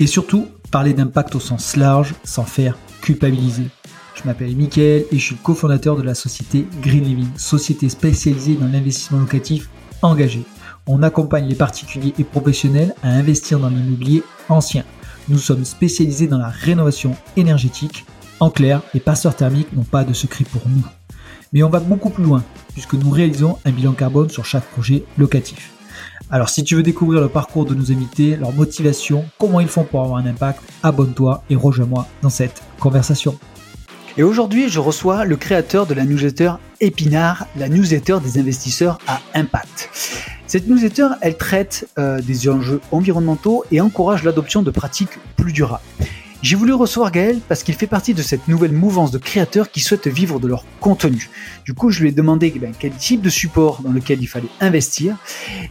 Et surtout, parler d'impact au sens large sans faire culpabiliser. Je m'appelle Mickaël et je suis cofondateur de la société Green Living, société spécialisée dans l'investissement locatif engagé. On accompagne les particuliers et professionnels à investir dans l'immobilier ancien. Nous sommes spécialisés dans la rénovation énergétique. En clair, les passeurs thermiques n'ont pas de secret pour nous. Mais on va beaucoup plus loin, puisque nous réalisons un bilan carbone sur chaque projet locatif. Alors si tu veux découvrir le parcours de nos invités, leur motivation, comment ils font pour avoir un impact, abonne-toi et rejoins-moi dans cette conversation. Et aujourd'hui, je reçois le créateur de la newsletter Épinard, la newsletter des investisseurs à impact. Cette newsletter, elle traite euh, des enjeux environnementaux et encourage l'adoption de pratiques plus durables. J'ai voulu recevoir Gaël parce qu'il fait partie de cette nouvelle mouvance de créateurs qui souhaitent vivre de leur contenu. Du coup, je lui ai demandé eh quel type de support dans lequel il fallait investir.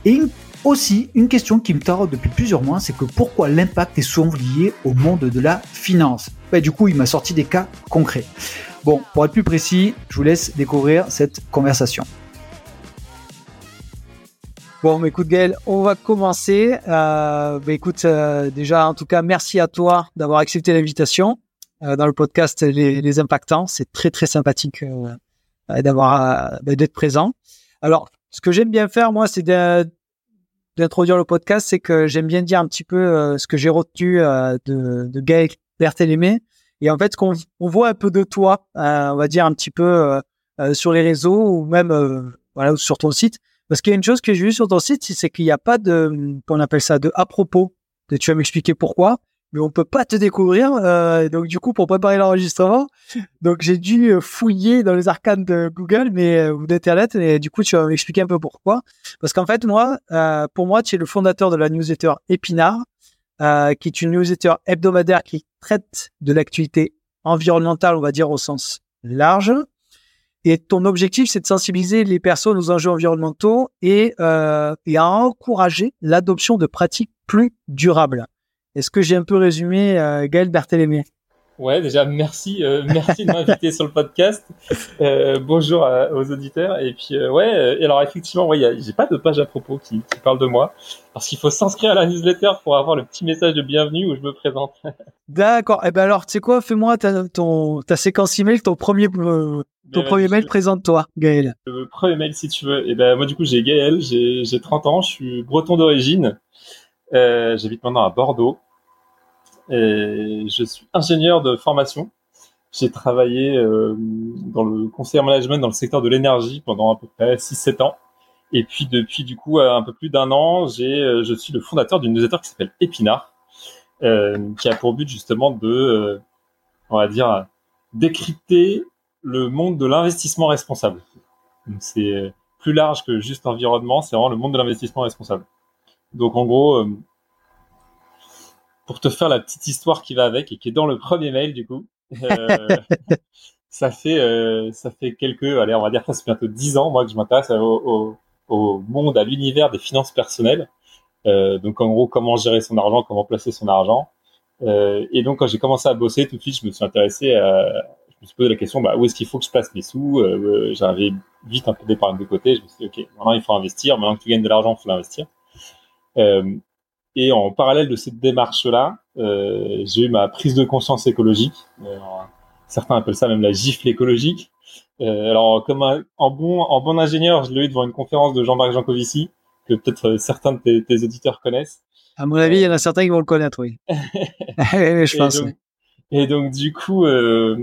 Et aussi, une question qui me taraude depuis plusieurs mois, c'est que pourquoi l'impact est souvent lié au monde de la finance? Bah, Du coup, il m'a sorti des cas concrets. Bon, pour être plus précis, je vous laisse découvrir cette conversation. Bon, écoute Gaël, on va commencer. Euh, bah, écoute, euh, déjà, en tout cas, merci à toi d'avoir accepté l'invitation euh, dans le podcast Les, Impactants. C'est très très sympathique d'avoir bah, d'être présent. Alors, ce que j'aime bien faire, moi, c'est d'introduire le podcast, c'est que j'aime bien dire un petit peu ce que j'ai retenu de, de Gaël Berthélémé. Et en fait, qu'on on voit un peu de toi, on va dire un petit peu sur les réseaux ou même sur ton site parce qu'il y a une chose que j'ai vue sur ton site, c'est qu'il n'y a pas de, qu'on appelle ça, de à propos. Tu vas m'expliquer pourquoi, mais on peut pas te découvrir. Euh, donc du coup, pour préparer l'enregistrement, donc j'ai dû fouiller dans les arcanes de Google, mais euh, ou d'internet, et du coup, tu vas m'expliquer un peu pourquoi. Parce qu'en fait, moi, euh, pour moi, tu es le fondateur de la newsletter Épinard, euh, qui est une newsletter hebdomadaire qui traite de l'actualité environnementale, on va dire au sens large, et ton objectif, c'est de sensibiliser les personnes aux enjeux environnementaux et, euh, et à encourager l'adoption de pratiques plus durables. Est-ce que j'ai un peu résumé, euh, Gaël Berthélémy Ouais, déjà merci, euh, merci de m'inviter sur le podcast. Euh, bonjour aux auditeurs. Et puis euh, ouais, et alors effectivement, ouais, j'ai pas de page à propos qui, qui parle de moi, parce qu'il faut s'inscrire à la newsletter pour avoir le petit message de bienvenue où je me présente. D'accord. Et eh ben alors, tu sais quoi, fais-moi ta, ton ta séquence email, ton premier ton ben, premier mail, présente-toi, Gaël. Le premier mail, si tu veux. Et eh ben moi du coup, j'ai Gaël, j'ai j'ai 30 ans, je suis breton d'origine. J'habite maintenant à Bordeaux. Et je suis ingénieur de formation. J'ai travaillé euh, dans le conseil en management dans le secteur de l'énergie pendant à peu près 6-7 ans. Et puis depuis du coup un peu plus d'un an, j'ai, euh, je suis le fondateur d'une newsletter qui s'appelle Épinard, euh, qui a pour but justement de, euh, on va dire, décrypter le monde de l'investissement responsable. c'est plus large que juste environnement, c'est vraiment le monde de l'investissement responsable. Donc en gros, pour te faire la petite histoire qui va avec et qui est dans le premier mail du coup. Euh, ça fait euh, ça fait quelques allez on va dire presque bientôt dix ans moi que je m'intéresse au, au, monde à l'univers des finances personnelles. Euh, donc en gros comment gérer son argent, comment placer son argent. Euh, et donc quand j'ai commencé à bosser tout de suite je me suis intéressé à je me suis posé la question bah, où est-ce qu'il faut que je place mes sous. Euh, J'avais vite un peu d'épargne de côté. Je me suis dit ok maintenant il faut investir. Maintenant que tu gagnes de l'argent il faut l'investir. Euh, et en parallèle de cette démarche-là, euh, j'ai eu ma prise de conscience écologique. Euh, certains appellent ça même la gifle écologique. Euh, alors, comme en bon en bon ingénieur, je l'ai eu devant une conférence de Jean-Marc Jancovici que peut-être certains de tes, tes, auditeurs connaissent. À mon avis, il y en a certains qui vont le connaître, oui. je pense. Et donc, et donc du coup, euh,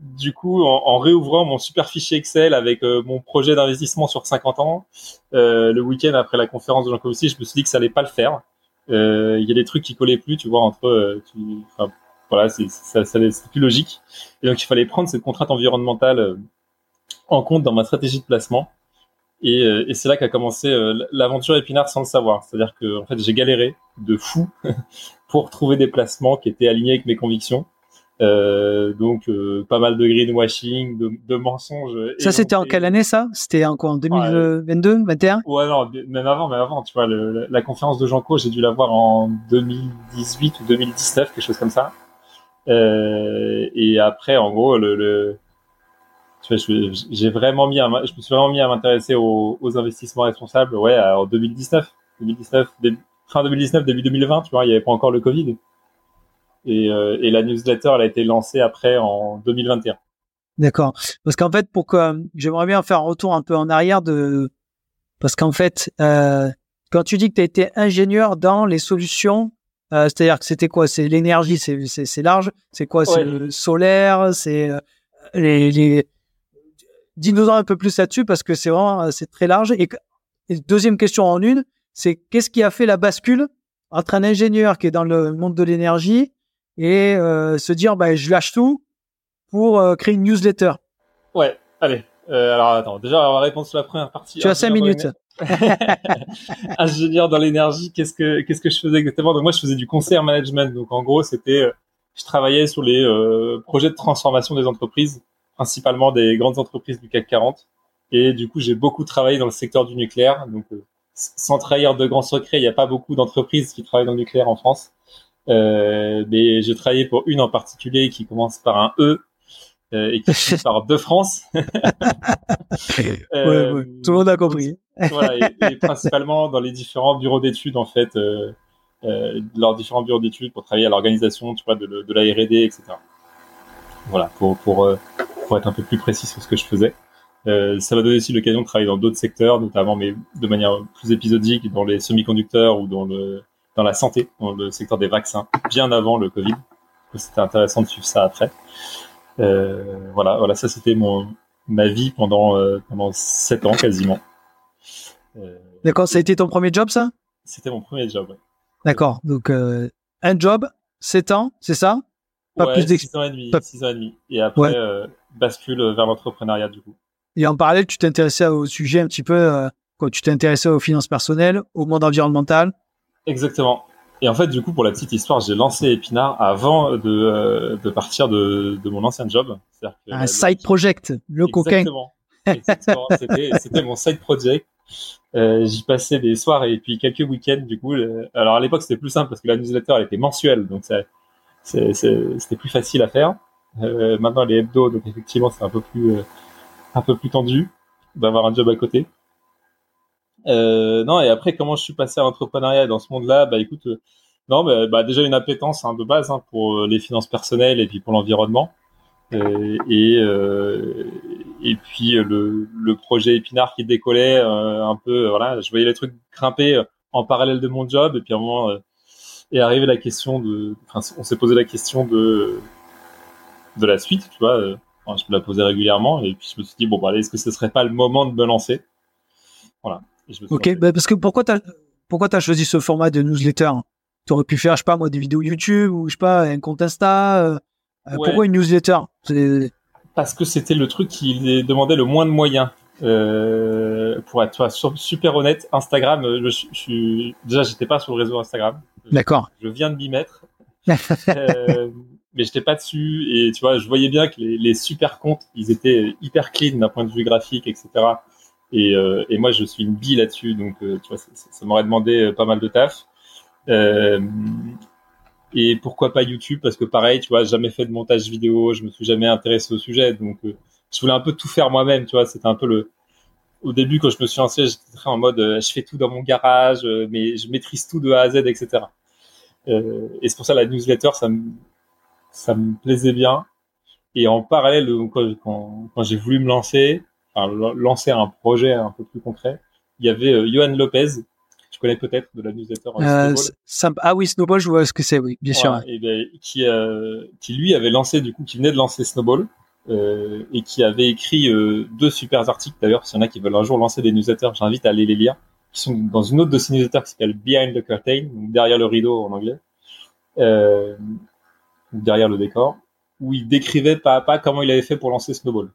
du coup, en, en, réouvrant mon super fichier Excel avec euh, mon projet d'investissement sur 50 ans, euh, le week-end après la conférence de Jean Covici, je me suis dit que ça allait pas le faire. Euh, il y a des trucs qui collaient plus, tu vois, entre, tu, enfin, voilà, c'est plus logique. Et donc il fallait prendre cette contrainte environnementale en compte dans ma stratégie de placement. Et, et c'est là qu'a commencé l'aventure épinard sans le savoir. C'est-à-dire que en fait j'ai galéré de fou pour trouver des placements qui étaient alignés avec mes convictions. Euh, donc euh, pas mal de greenwashing, de, de mensonges. Ça c'était en quelle année ça? C'était en quoi En 2022, 21 Ouais non, même avant, même avant. Tu vois, le, la conférence de Jean Co, j'ai dû la voir en 2018 ou 2019, quelque chose comme ça. Euh, et après, en gros, le, le j'ai vraiment mis, à, je me suis vraiment mis à m'intéresser aux, aux, investissements responsables. Ouais, en 2019, 2019, fin 2019, début 2020. Tu vois, il y avait pas encore le Covid. Et, euh, et, la newsletter, elle a été lancée après en 2021. D'accord. Parce qu'en fait, pour que j'aimerais bien faire un retour un peu en arrière de parce qu'en fait, euh, quand tu dis que tu as été ingénieur dans les solutions, euh, c'est-à-dire que c'était quoi? C'est l'énergie, c'est large. C'est quoi? C'est le solaire C'est les, les... Dis-nous un peu plus là-dessus parce que c'est vraiment c'est très large. Et, et, deuxième question en une, c'est qu'est-ce qui a fait la bascule entre un ingénieur qui est dans le monde de l'énergie et euh, se dire bah, je lâche tout pour euh, créer une newsletter. Ouais, allez. Euh, alors attends, déjà on va répondre sur la première partie. Tu as cinq minutes. ingénieur dans l'énergie, qu'est-ce que qu'est-ce que je faisais exactement? Donc moi je faisais du conseil management. Donc en gros c'était euh, je travaillais sur les euh, projets de transformation des entreprises, principalement des grandes entreprises du CAC 40. Et du coup j'ai beaucoup travaillé dans le secteur du nucléaire. Donc sans trahir de grands secrets, il n'y a pas beaucoup d'entreprises qui travaillent dans le nucléaire en France. Euh, mais j'ai travaillé pour une en particulier qui commence par un E euh, et qui finit par De France. euh, ouais, Tout le monde a compris. voilà, et, et, principalement dans les différents bureaux d'études en fait, euh, euh, leurs différents bureaux d'études pour travailler à l'organisation, tu vois, de, de la R&D, etc. Voilà, pour pour pour être un peu plus précis sur ce que je faisais. Euh, ça m'a donné aussi l'occasion de travailler dans d'autres secteurs, notamment mais de manière plus épisodique dans les semi-conducteurs ou dans le dans la santé, dans le secteur des vaccins, bien avant le Covid. C'était intéressant de suivre ça après. Euh, voilà, voilà, ça c'était mon ma vie pendant euh, pendant sept ans quasiment. Euh, D'accord, ça a été ton premier job, ça? C'était mon premier job. D'accord, donc un job, sept ans, c'est ça? Pas ouais, plus ans et demi, Pas... six ans et demi. Et après ouais. bascule vers l'entrepreneuriat du coup. Et en parallèle, tu t'intéressais au sujet un petit peu, quand tu t'intéressais aux finances personnelles, au monde environnemental Exactement. Et en fait, du coup, pour la petite histoire, j'ai lancé Epinard avant de, euh, de partir de, de, mon ancien job. Que, un side project, le coquin. Exactement. C'était mon side project. Euh, J'y passais des soirs et puis quelques week-ends. Du coup, alors à l'époque, c'était plus simple parce que la newsletter elle était mensuelle, donc c'était plus facile à faire. Euh, maintenant, les hebdo, donc effectivement, c'est un peu plus un peu plus tendu d'avoir un job à côté. Euh, non, et après, comment je suis passé à l'entrepreneuriat dans ce monde-là? Bah écoute, euh, non, bah, déjà une appétence hein, de base hein, pour euh, les finances personnelles et puis pour l'environnement. Euh, et euh, et puis le, le projet Épinard qui décollait un peu, voilà, je voyais les trucs grimper en parallèle de mon job et puis à un moment est arrivée la question de, enfin, on s'est posé la question de de la suite, tu vois. Enfin, je me la posais régulièrement et puis je me suis dit bon bah est-ce que ce serait pas le moment de me lancer? Voilà. Ok, bah parce que pourquoi t'as pourquoi t'as choisi ce format de newsletter? Tu aurais pu faire, je sais pas moi, des vidéos YouTube ou je sais pas un compte Insta. Euh, ouais. Pourquoi une newsletter? Parce que c'était le truc qui demandait le moins de moyens. Euh, pour être toi, super honnête, Instagram, je, je, je déjà j'étais pas sur le réseau Instagram. D'accord. Je viens de m'y mettre. euh, mais j'étais pas dessus et tu vois, je voyais bien que les, les super comptes, ils étaient hyper clean d'un point de vue graphique, etc. Et, euh, et, moi, je suis une bille là-dessus, donc euh, tu vois, ça, m'aurait demandé euh, pas mal de taf. Euh, et pourquoi pas YouTube? Parce que pareil, tu vois, jamais fait de montage vidéo, je me suis jamais intéressé au sujet, donc je voulais un peu tout faire moi-même, tu vois. C'était un peu le. Au début, quand je me suis lancé, j'étais très en mode, je fais tout dans mon garage, mais je maîtrise tout de A à Z, etc. et c'est pour ça la newsletter, ça me, ça me plaisait bien. Et en parallèle, quand, quand, quand j'ai voulu me lancer, enfin, lancer un projet un peu plus concret, il y avait euh, Johan Lopez, tu connais peut-être de la newsletter euh, Ah oui, Snowball, je vois ce que c'est, oui, bien sûr. Et ben, qui, euh, qui lui avait lancé, du coup, qui venait de lancer Snowball, euh, et qui avait écrit euh, deux super articles, d'ailleurs, s'il y en a qui veulent un jour lancer des newsletters, j'invite à aller les lire, qui sont dans une autre de ces newsletters qui s'appelle Behind the Curtain, donc derrière le rideau en anglais, euh, derrière le décor, où il décrivait pas à pas comment il avait fait pour lancer Snowball.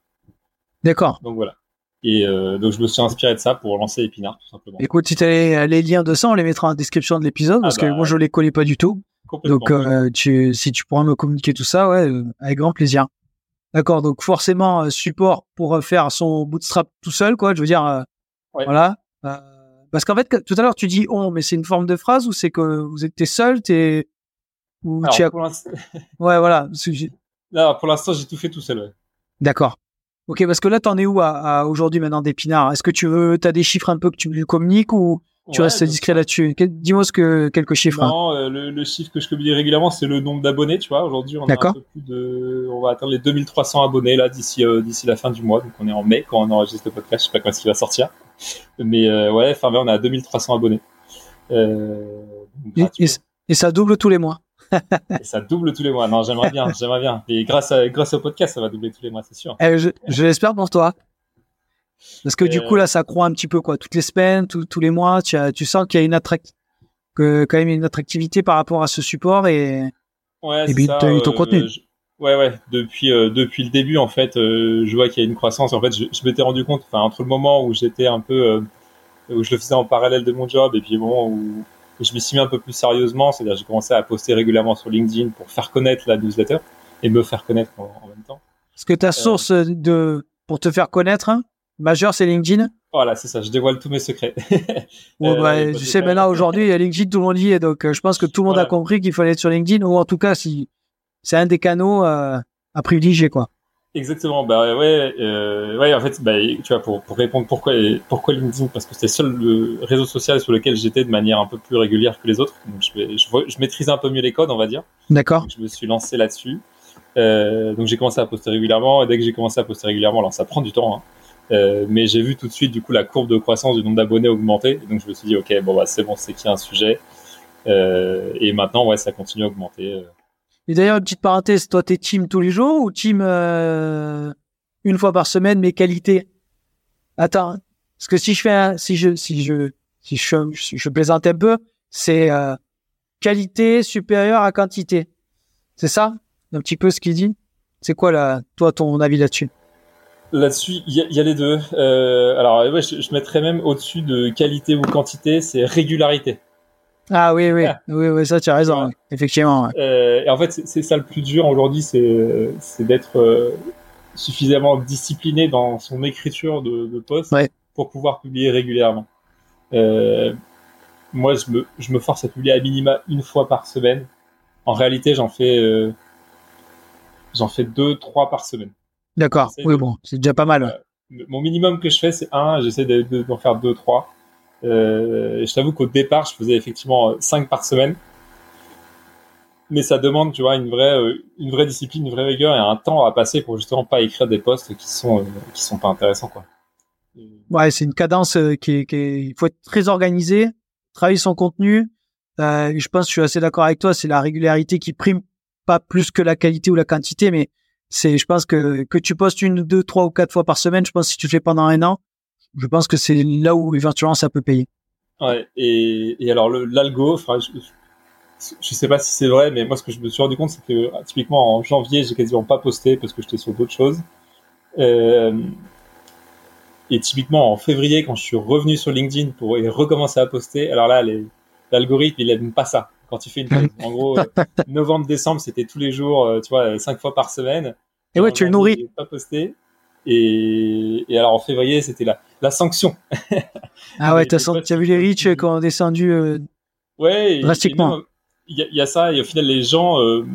D'accord. Donc voilà. Et euh, donc je me suis inspiré de ça pour lancer Épinard, tout simplement. Écoute, si tu as les liens de ça, on les mettra en description de l'épisode, parce ah bah, que moi je les connais pas du tout. Donc, euh, tu, si tu pourras me communiquer tout ça, ouais, euh, avec grand plaisir. D'accord. Donc, forcément, support pour faire son bootstrap tout seul, quoi. Je veux dire, voilà. parce qu'en fait, tout à l'heure, tu dis on, mais c'est une forme de phrase ou c'est que vous êtes seul, t'es ou tu as... Ouais, voilà. Là, pour l'instant, j'ai tout fait tout seul. Ouais. D'accord. Ok, parce que là, t'en es où à, aujourd'hui maintenant d'Épinard Est-ce que tu veux, t'as des chiffres un peu que tu lui communiques ou tu restes discret là-dessus? Dis-moi ce que quelques chiffres. Hein. Non, euh, le, chiffre que je communique régulièrement, c'est le nombre d'abonnés. Tu vois, aujourd'hui, on a un peu plus de, on va atteindre les 2300 abonnés là d'ici euh, d'ici la fin du mois. Donc, on est en mai quand on enregistre le podcast. Je sais pas quand est-ce qu'il va sortir, mais euh, ouais, fin mai, on a 2300 abonnés. et, et ça double tous les mois? et ça double tous les mois. Non, j'aimerais bien, j'aimerais bien. Et grâce, à, grâce au podcast, ça va doubler tous les mois, c'est sûr. Eh, je, l'espère pour toi. Parce que du coup, là, ça croît un petit peu, quoi. Toutes les semaines, tous les mois, tu, tu sens qu'il y a une que quand même une attractivité par rapport à ce support et, ouais, et puis ça, ton euh, contenu. ouais, ouais. Depuis, euh, depuis le début, en fait, euh, je vois qu'il y a une croissance. En fait, je, je m'étais rendu compte, enfin, entre le moment où j'étais un peu, où je le faisais en parallèle de mon job et puis le moment où, je m'y suis mis un peu plus sérieusement, c'est-à-dire j'ai commencé à poster régulièrement sur LinkedIn pour faire connaître la newsletter et me faire connaître en, même temps. Est-ce que ta euh, source de pour te faire connaître hein, majeure c'est LinkedIn? Voilà, c'est ça, je dévoile tous mes secrets. ouais, bah, tu sais maintenant aujourd'hui il y a LinkedIn tout le monde y est donc euh, je pense que tout le monde a compris qu'il fallait être sur LinkedIn ou en tout cas si c'est un des canaux euh, à privilégier quoi. Exactement. Bah ouais, euh, ouais. En fait, bah, tu vois, pour, pour répondre pourquoi pourquoi LinkedIn, parce que c'était le seul réseau social sur lequel j'étais de manière un peu plus régulière que les autres. Donc je, je, je maîtrise un peu mieux les codes, on va dire. D'accord. Je me suis lancé là-dessus. Euh, donc j'ai commencé à poster régulièrement. Et dès que j'ai commencé à poster régulièrement, alors ça prend du temps. Hein, euh, mais j'ai vu tout de suite du coup la courbe de croissance du nombre d'abonnés augmenter. Et donc je me suis dit ok, bon bah c'est bon, c'est qu'il y a un sujet. Euh, et maintenant ouais, ça continue à augmenter. Et d'ailleurs, une petite parenthèse, toi, t'es team tous les jours ou team euh, une fois par semaine, mais qualité? Attends, parce que si je fais, si je, si je, si je, je, plaisante un peu, c'est euh, qualité supérieure à quantité. C'est ça, un petit peu ce qu'il dit? C'est quoi là, toi, ton avis là-dessus? Là-dessus, il y, a les deux. Euh, alors, ouais, je, je mettrais même au-dessus de qualité ou quantité, c'est régularité. Ah oui, oui, oui, oui, ça tu as raison, effectivement. Euh, et en fait, c'est ça le plus dur aujourd'hui, c'est d'être euh, suffisamment discipliné dans son écriture de, de post pour pouvoir publier régulièrement. Euh, moi, je me, je me force à publier à minima une fois par semaine. En réalité, j'en fais, j'en fais deux, trois par semaine. D'accord. Oui, bon, c'est déjà pas mal. mon minimum que je fais, c'est un. J'essaie d'en de, faire deux, trois. Euh, je t'avoue qu'au départ, je faisais effectivement 5 par semaine. Mais ça demande, tu vois, une vraie, euh, une vraie discipline, une vraie rigueur et un temps à passer pour justement pas écrire des posts qui sont, euh, qui sont pas intéressants, quoi. Ouais, c'est une cadence qui, qui il faut être très organisé, travailler son contenu. Euh, je pense, je suis assez d'accord avec toi, c'est la régularité qui prime pas plus que la qualité ou la quantité, mais c'est, je pense que que tu postes une, deux, trois ou quatre fois par semaine, je pense que si tu le fais pendant un an, je pense que c'est là où éventuellement ça peut payer. Ouais, et, et alors l'algo, enfin, je, je sais pas si c'est vrai, mais moi ce que je me suis rendu compte, c'est que typiquement en janvier, j'ai quasiment pas posté parce que j'étais sur d'autres choses. Euh, et typiquement en février, quand je suis revenu sur LinkedIn pour recommencer à poster, alors là, l'algorithme il aime pas ça. Quand tu fais une pause, en gros, euh, novembre, décembre, c'était tous les jours, euh, tu vois, cinq fois par semaine. Et ouais, tu le nourris. Pas posté. Et, et, alors en février, c'était la, la sanction. ah ouais, t'as, as vu les riches qui ont descendu euh, ouais, drastiquement. Il y, y, a ça, et au final, les gens, euh,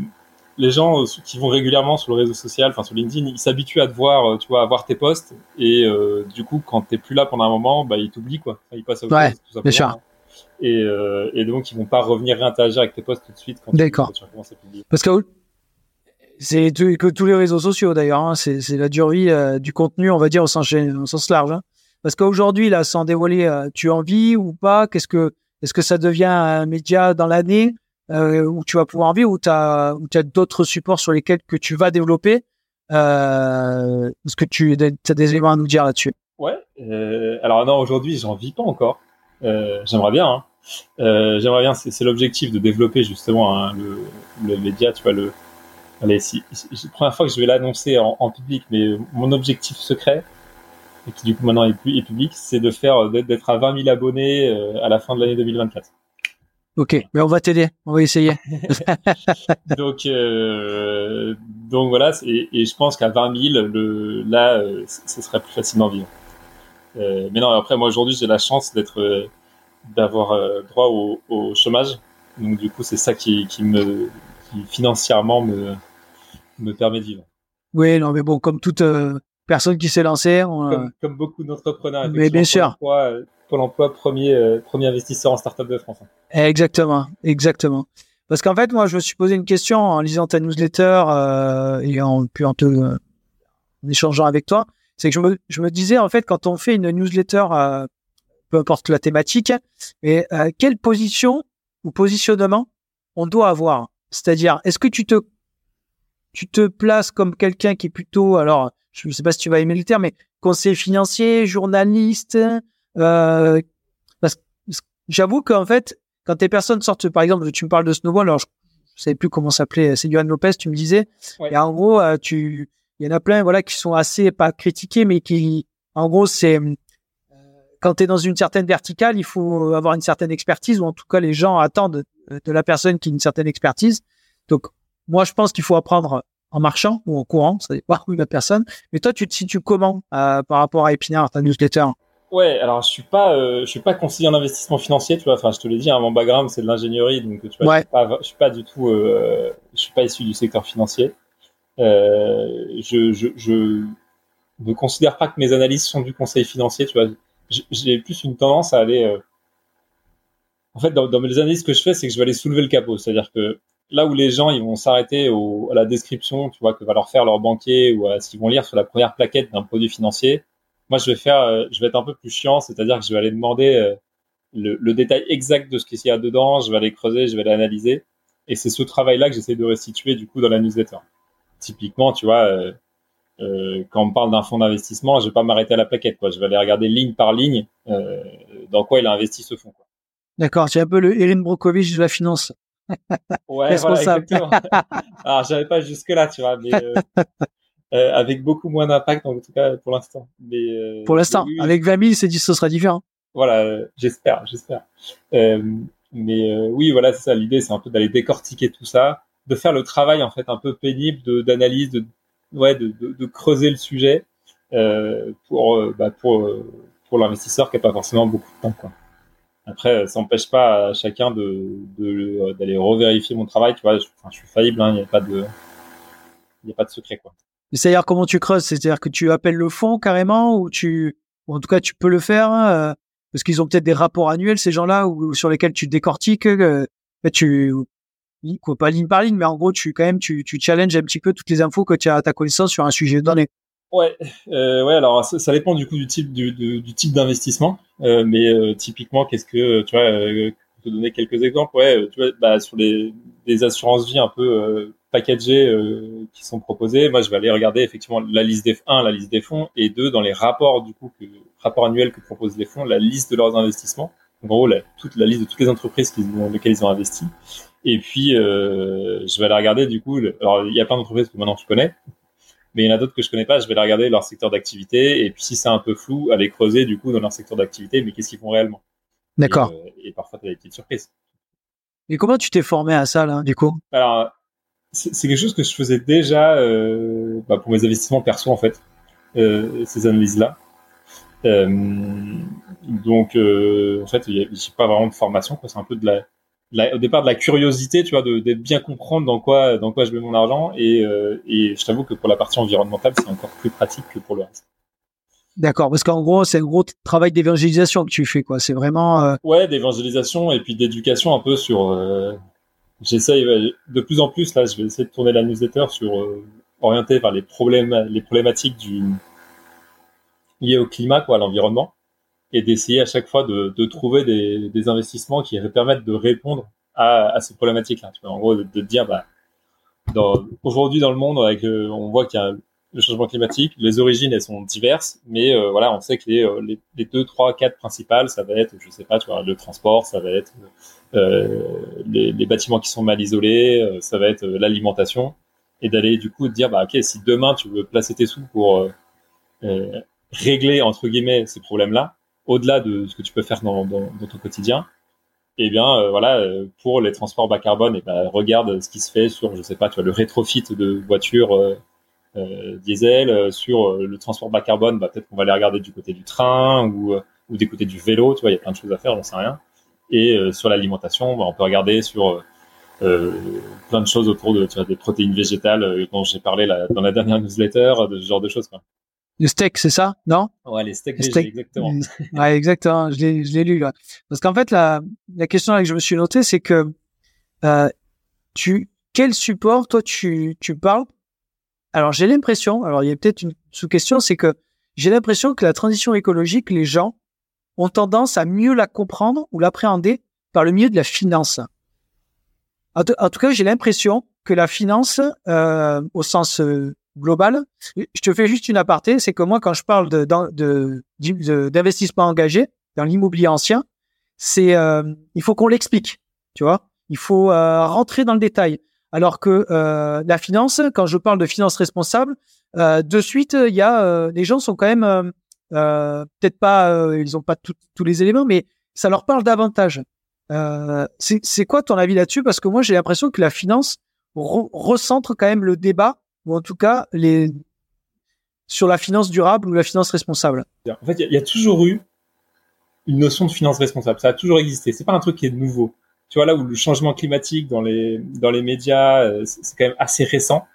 les gens euh, qui vont régulièrement sur le réseau social, enfin sur LinkedIn, ils s'habituent à te voir, tu vois, à voir tes posts, et euh, du coup, quand t'es plus là pendant un moment, bah ils t'oublient quoi. Enfin, ils passent à autre ouais, chose, tout simplement. Bien sûr. Et, et donc, ils vont pas revenir réinteragir avec tes posts tout de suite quand D'accord. tu, tu à publier. Parce que c'est que tous les réseaux sociaux d'ailleurs. Hein, c'est la durée euh, du contenu, on va dire au sens, large. Hein. Parce qu'aujourd'hui, là, sans dévoiler, euh, tu as envie ou pas Qu'est-ce que est-ce que ça devient un média dans l'année euh, où tu vas pouvoir en vivre ou tu as, d'autres supports sur lesquels que tu vas développer euh, Est-ce que tu as des éléments à nous dire là-dessus? Ouais. alors non, aujourd'hui, j'en vis pas encore. J'aimerais bien. Hein. J'aimerais bien. C'est l'objectif de développer justement le, le média, tu vois le allez, si, c'est la première fois que je vais l'annoncer en, en, public, mais mon objectif secret, et qui du coup maintenant est, plus, est public, c'est de faire d'être à 20 000 abonnés euh, à la fin de l'année 2024. Ok, mais on va t'aider, on va essayer. donc, euh, donc voilà, et, et, je pense qu'à 20 000, le, là, euh, ce serait plus facilement vivre. Euh, mais non, après, moi aujourd'hui, j'ai la chance d'être, euh, d'avoir droit au, au, chômage. Donc du coup, c'est ça qui, qui me, qui financièrement me, me permet de vivre. Oui, non, mais bon, comme toute personne qui s'est lancée, on, comme, comme, beaucoup d'entrepreneurs. Mais bien sûr. Pôle emploi, premier, euh, premier investisseur en startup de France. Exactement, exactement. Parce qu'en fait, moi, je me suis posé une question en lisant ta newsletter euh, et en, puis en, te, euh, en échangeant avec toi. C'est que je me, je me disais, en fait, quand on fait une newsletter, euh, peu importe la thématique, mais euh, quelle position ou positionnement on doit avoir? C'est-à-dire, est-ce que tu te, tu te places comme quelqu'un qui est plutôt, alors, je ne sais pas si tu vas aimer le terme, mais conseiller financier, journaliste, euh, parce que j'avoue qu'en fait, quand les personnes sortent, par exemple, tu me parles de Snowball, alors je, ne savais plus comment s'appelait, c'est Johan Lopez, tu me disais, et en gros, euh, tu, il y en a plein, voilà, qui sont assez pas critiqués, mais qui, en gros, c'est euh, quand tu es dans une certaine verticale, il faut avoir une certaine expertise, ou en tout cas, les gens attendent de, la personne qui a une certaine expertise. Donc, moi, je pense qu'il faut apprendre en marchant ou en courant, ça dépend de la personne. Mais toi, tu te situes comment par rapport à Epinard, ta newsletter? Ouais, alors je suis pas, euh, je suis pas conseiller en investissement financier, tu vois. Enfin, je te l'ai dit, hein, mon background c'est de l'ingénierie, donc tu vois, je, suis pas, je suis pas du tout, euh, je suis pas issu du secteur financier. Euh, je, je, je ne considère pas que mes analyses sont du conseil financier, tu vois. J'ai plus une tendance à aller. Euh, en fait, dans, dans mes analyses, ce que je fais, c'est que je vais aller soulever le capot, c'est-à-dire que là où les gens ils vont s'arrêter à la description, tu vois, que va leur faire leur banquier ou à ce qu'ils vont lire sur la première plaquette d'un produit financier moi, je vais faire, euh, je vais être un peu plus chiant, c'est-à-dire que je vais aller demander euh, le, le, détail exact de ce qu'il y a dedans, je vais aller creuser, je vais l'analyser. Et c'est ce travail-là que j'essaie de restituer du coup dans la newsletter. Typiquement, tu vois, euh, euh, quand on parle d'un fonds d'investissement, je vais pas m'arrêter à la plaquette, quoi. Je vais aller regarder ligne par ligne euh, dans quoi il a investi ce fonds. D'accord, c'est un peu le Erin Brokovich de la finance. Ouais, voilà, exactement. Alors, j'avais pas jusque là, tu vois, mais Euh, avec beaucoup moins d'impact en tout cas pour l'instant. Mais euh, pour l'instant, avec 20 000, c'est dit ce sera différent. Voilà, euh, j'espère, j'espère. mais oui, voilà, c'est ça. L'idée, c'est un peu d'aller décortiquer tout ça, de faire le travail en fait un peu pénible d'analyse, de, ouais, de, de, de, creuser le sujet pour bah, pour pour l'investisseur qui a pas forcément beaucoup de temps, quoi. Après, ça n'empêche pas à chacun de d'aller revérifier mon travail. Tu vois, je, je suis faillible, hein, il n'y a pas de a pas de secret, quoi. C'est-à-dire comment tu creuses? C'est-à-dire que tu appelles le fond carrément ou tu, ou en tout cas tu peux le faire hein, euh, parce qu'ils ont peut-être des rapports annuels ces gens-là ou, sur lesquels tu décortiques. Euh, tu pas ligne par ligne, mais en gros tu quand même tu, tu challenges un petit peu toutes les infos que tu as à ta connaissance sur un sujet donné. Ouais, euh, ouais. Alors ça, dépend du coup du type du, du, du type d'investissement, euh, mais euh, typiquement qu'est-ce que tu vois, euh, te donner quelques exemples. Ouais, tu vois, bah, sur les, des assurances vie un peu euh, qui sont proposés, moi je vais aller regarder effectivement la liste des un, la liste des fonds, et deux, dans les rapports du coup, que, rapports annuels que proposent les fonds, la liste de leurs investissements. en gros, la, toute la liste de toutes les entreprises qui, dans lesquelles ils ont investi. Et puis, euh, je vais aller regarder du coup. alors, il y a plein d'entreprises que maintenant je connais, mais il y en a d'autres que je connais pas. Je vais aller regarder leur secteur d'activité, et puis si c'est un peu flou, aller creuser du coup dans leur secteur d'activité, mais qu'est-ce qu'ils font réellement? D'accord. Et, euh, et parfois, tu as des petites surprises. Et comment tu t'es formé à ça là, du coup? Alors, c'est quelque chose que je faisais déjà euh, bah, pour mes investissements perso en fait, euh, ces analyses-là. Donc en fait, a, pas vraiment de formation, c'est un peu de la, la, au départ de la curiosité, tu vois, de, de, bien comprendre dans quoi dans quoi je mets mon argent et, euh, et je t'avoue que pour la partie environnementale, c'est encore plus pratique que pour le reste. D'accord, parce qu'en gros, c'est un gros travail d'évangélisation que tu fais, quoi. C'est vraiment. Euh... Ouais, d'évangélisation et puis d'éducation un peu sur euh, j'essaye de plus en plus là, je vais essayer de tourner la newsletter sur euh, orienté vers les problèmes, les problématiques du liées au climat, quoi, à l'environnement, et d'essayer à chaque fois de, de trouver des, des, investissements qui permettent de répondre à, à ces problématiques-là. En gros, de, dire, bah, aujourd'hui dans le monde, avec, euh, on voit qu'il y a le changement climatique, les origines elles sont diverses, mais euh, voilà, on sait que les, euh, les, les, deux, trois, quatre principales, ça va être, je sais pas, tu vois, le transport, ça va être euh, les, les, bâtiments qui sont mal isolés, euh, ça va être l'alimentation, et d'aller du coup dire, bah ok, si demain tu veux placer tes sous pour régler entre guillemets ces problèmes-là, au-delà de ce que tu peux faire dans, ton quotidien, eh bien voilà pour les transports bas carbone eh ben, regarde ce qui se fait sur je sais pas tu vois le rétrofit de voitures diesel sur le transport bas carbone bah, peut-être qu'on va aller regarder du côté du train ou ou du côté du vélo tu vois il y a plein de choses à faire j'en sais rien et sur l'alimentation bah, on peut regarder sur euh, plein de choses autour de tu vois, des protéines végétales euh, dont j'ai parlé dans la dernière newsletter, de ce genre de choses. Le steak, c'est ça, non? Ouais, les steaks, steak. exactement. ouais, exactement. Je l'ai, je l'ai lu là. Parce qu'en fait, la, la question que je me suis noté, c'est que euh, tu, quel support toi tu, tu parles? Alors j'ai l'impression, alors il y a peut-être une sous-question, c'est que j'ai l'impression que la transition écologique, les gens ont tendance à mieux la comprendre ou l'appréhender par le milieu de la finance. En, tout cas, j'ai l'impression que la finance, euh, au sens euh, global, je te fais juste une aparté, c'est que moi, quand je parle d'investissement engagé dans l'immobilier ancien, c'est euh, il faut qu'on l'explique, tu vois. Il faut rentrer dans le détail. Alors que la finance, quand je parle de finance responsable, de suite, il y a les gens sont quand même peut-être pas, ils ont pas tous les éléments, mais ça leur parle davantage. Euh, c'est quoi ton avis là-dessus? Parce que moi, j'ai l'impression que la finance recentre quand même le débat, ou en tout cas les sur la finance durable ou la finance responsable. En fait, il y, a toujours eu une notion de finance responsable. Ça a toujours existé. C'est pas un truc qui est nouveau. Tu vois là où le changement climatique dans les dans les médias, euh, c'est quand même assez récent.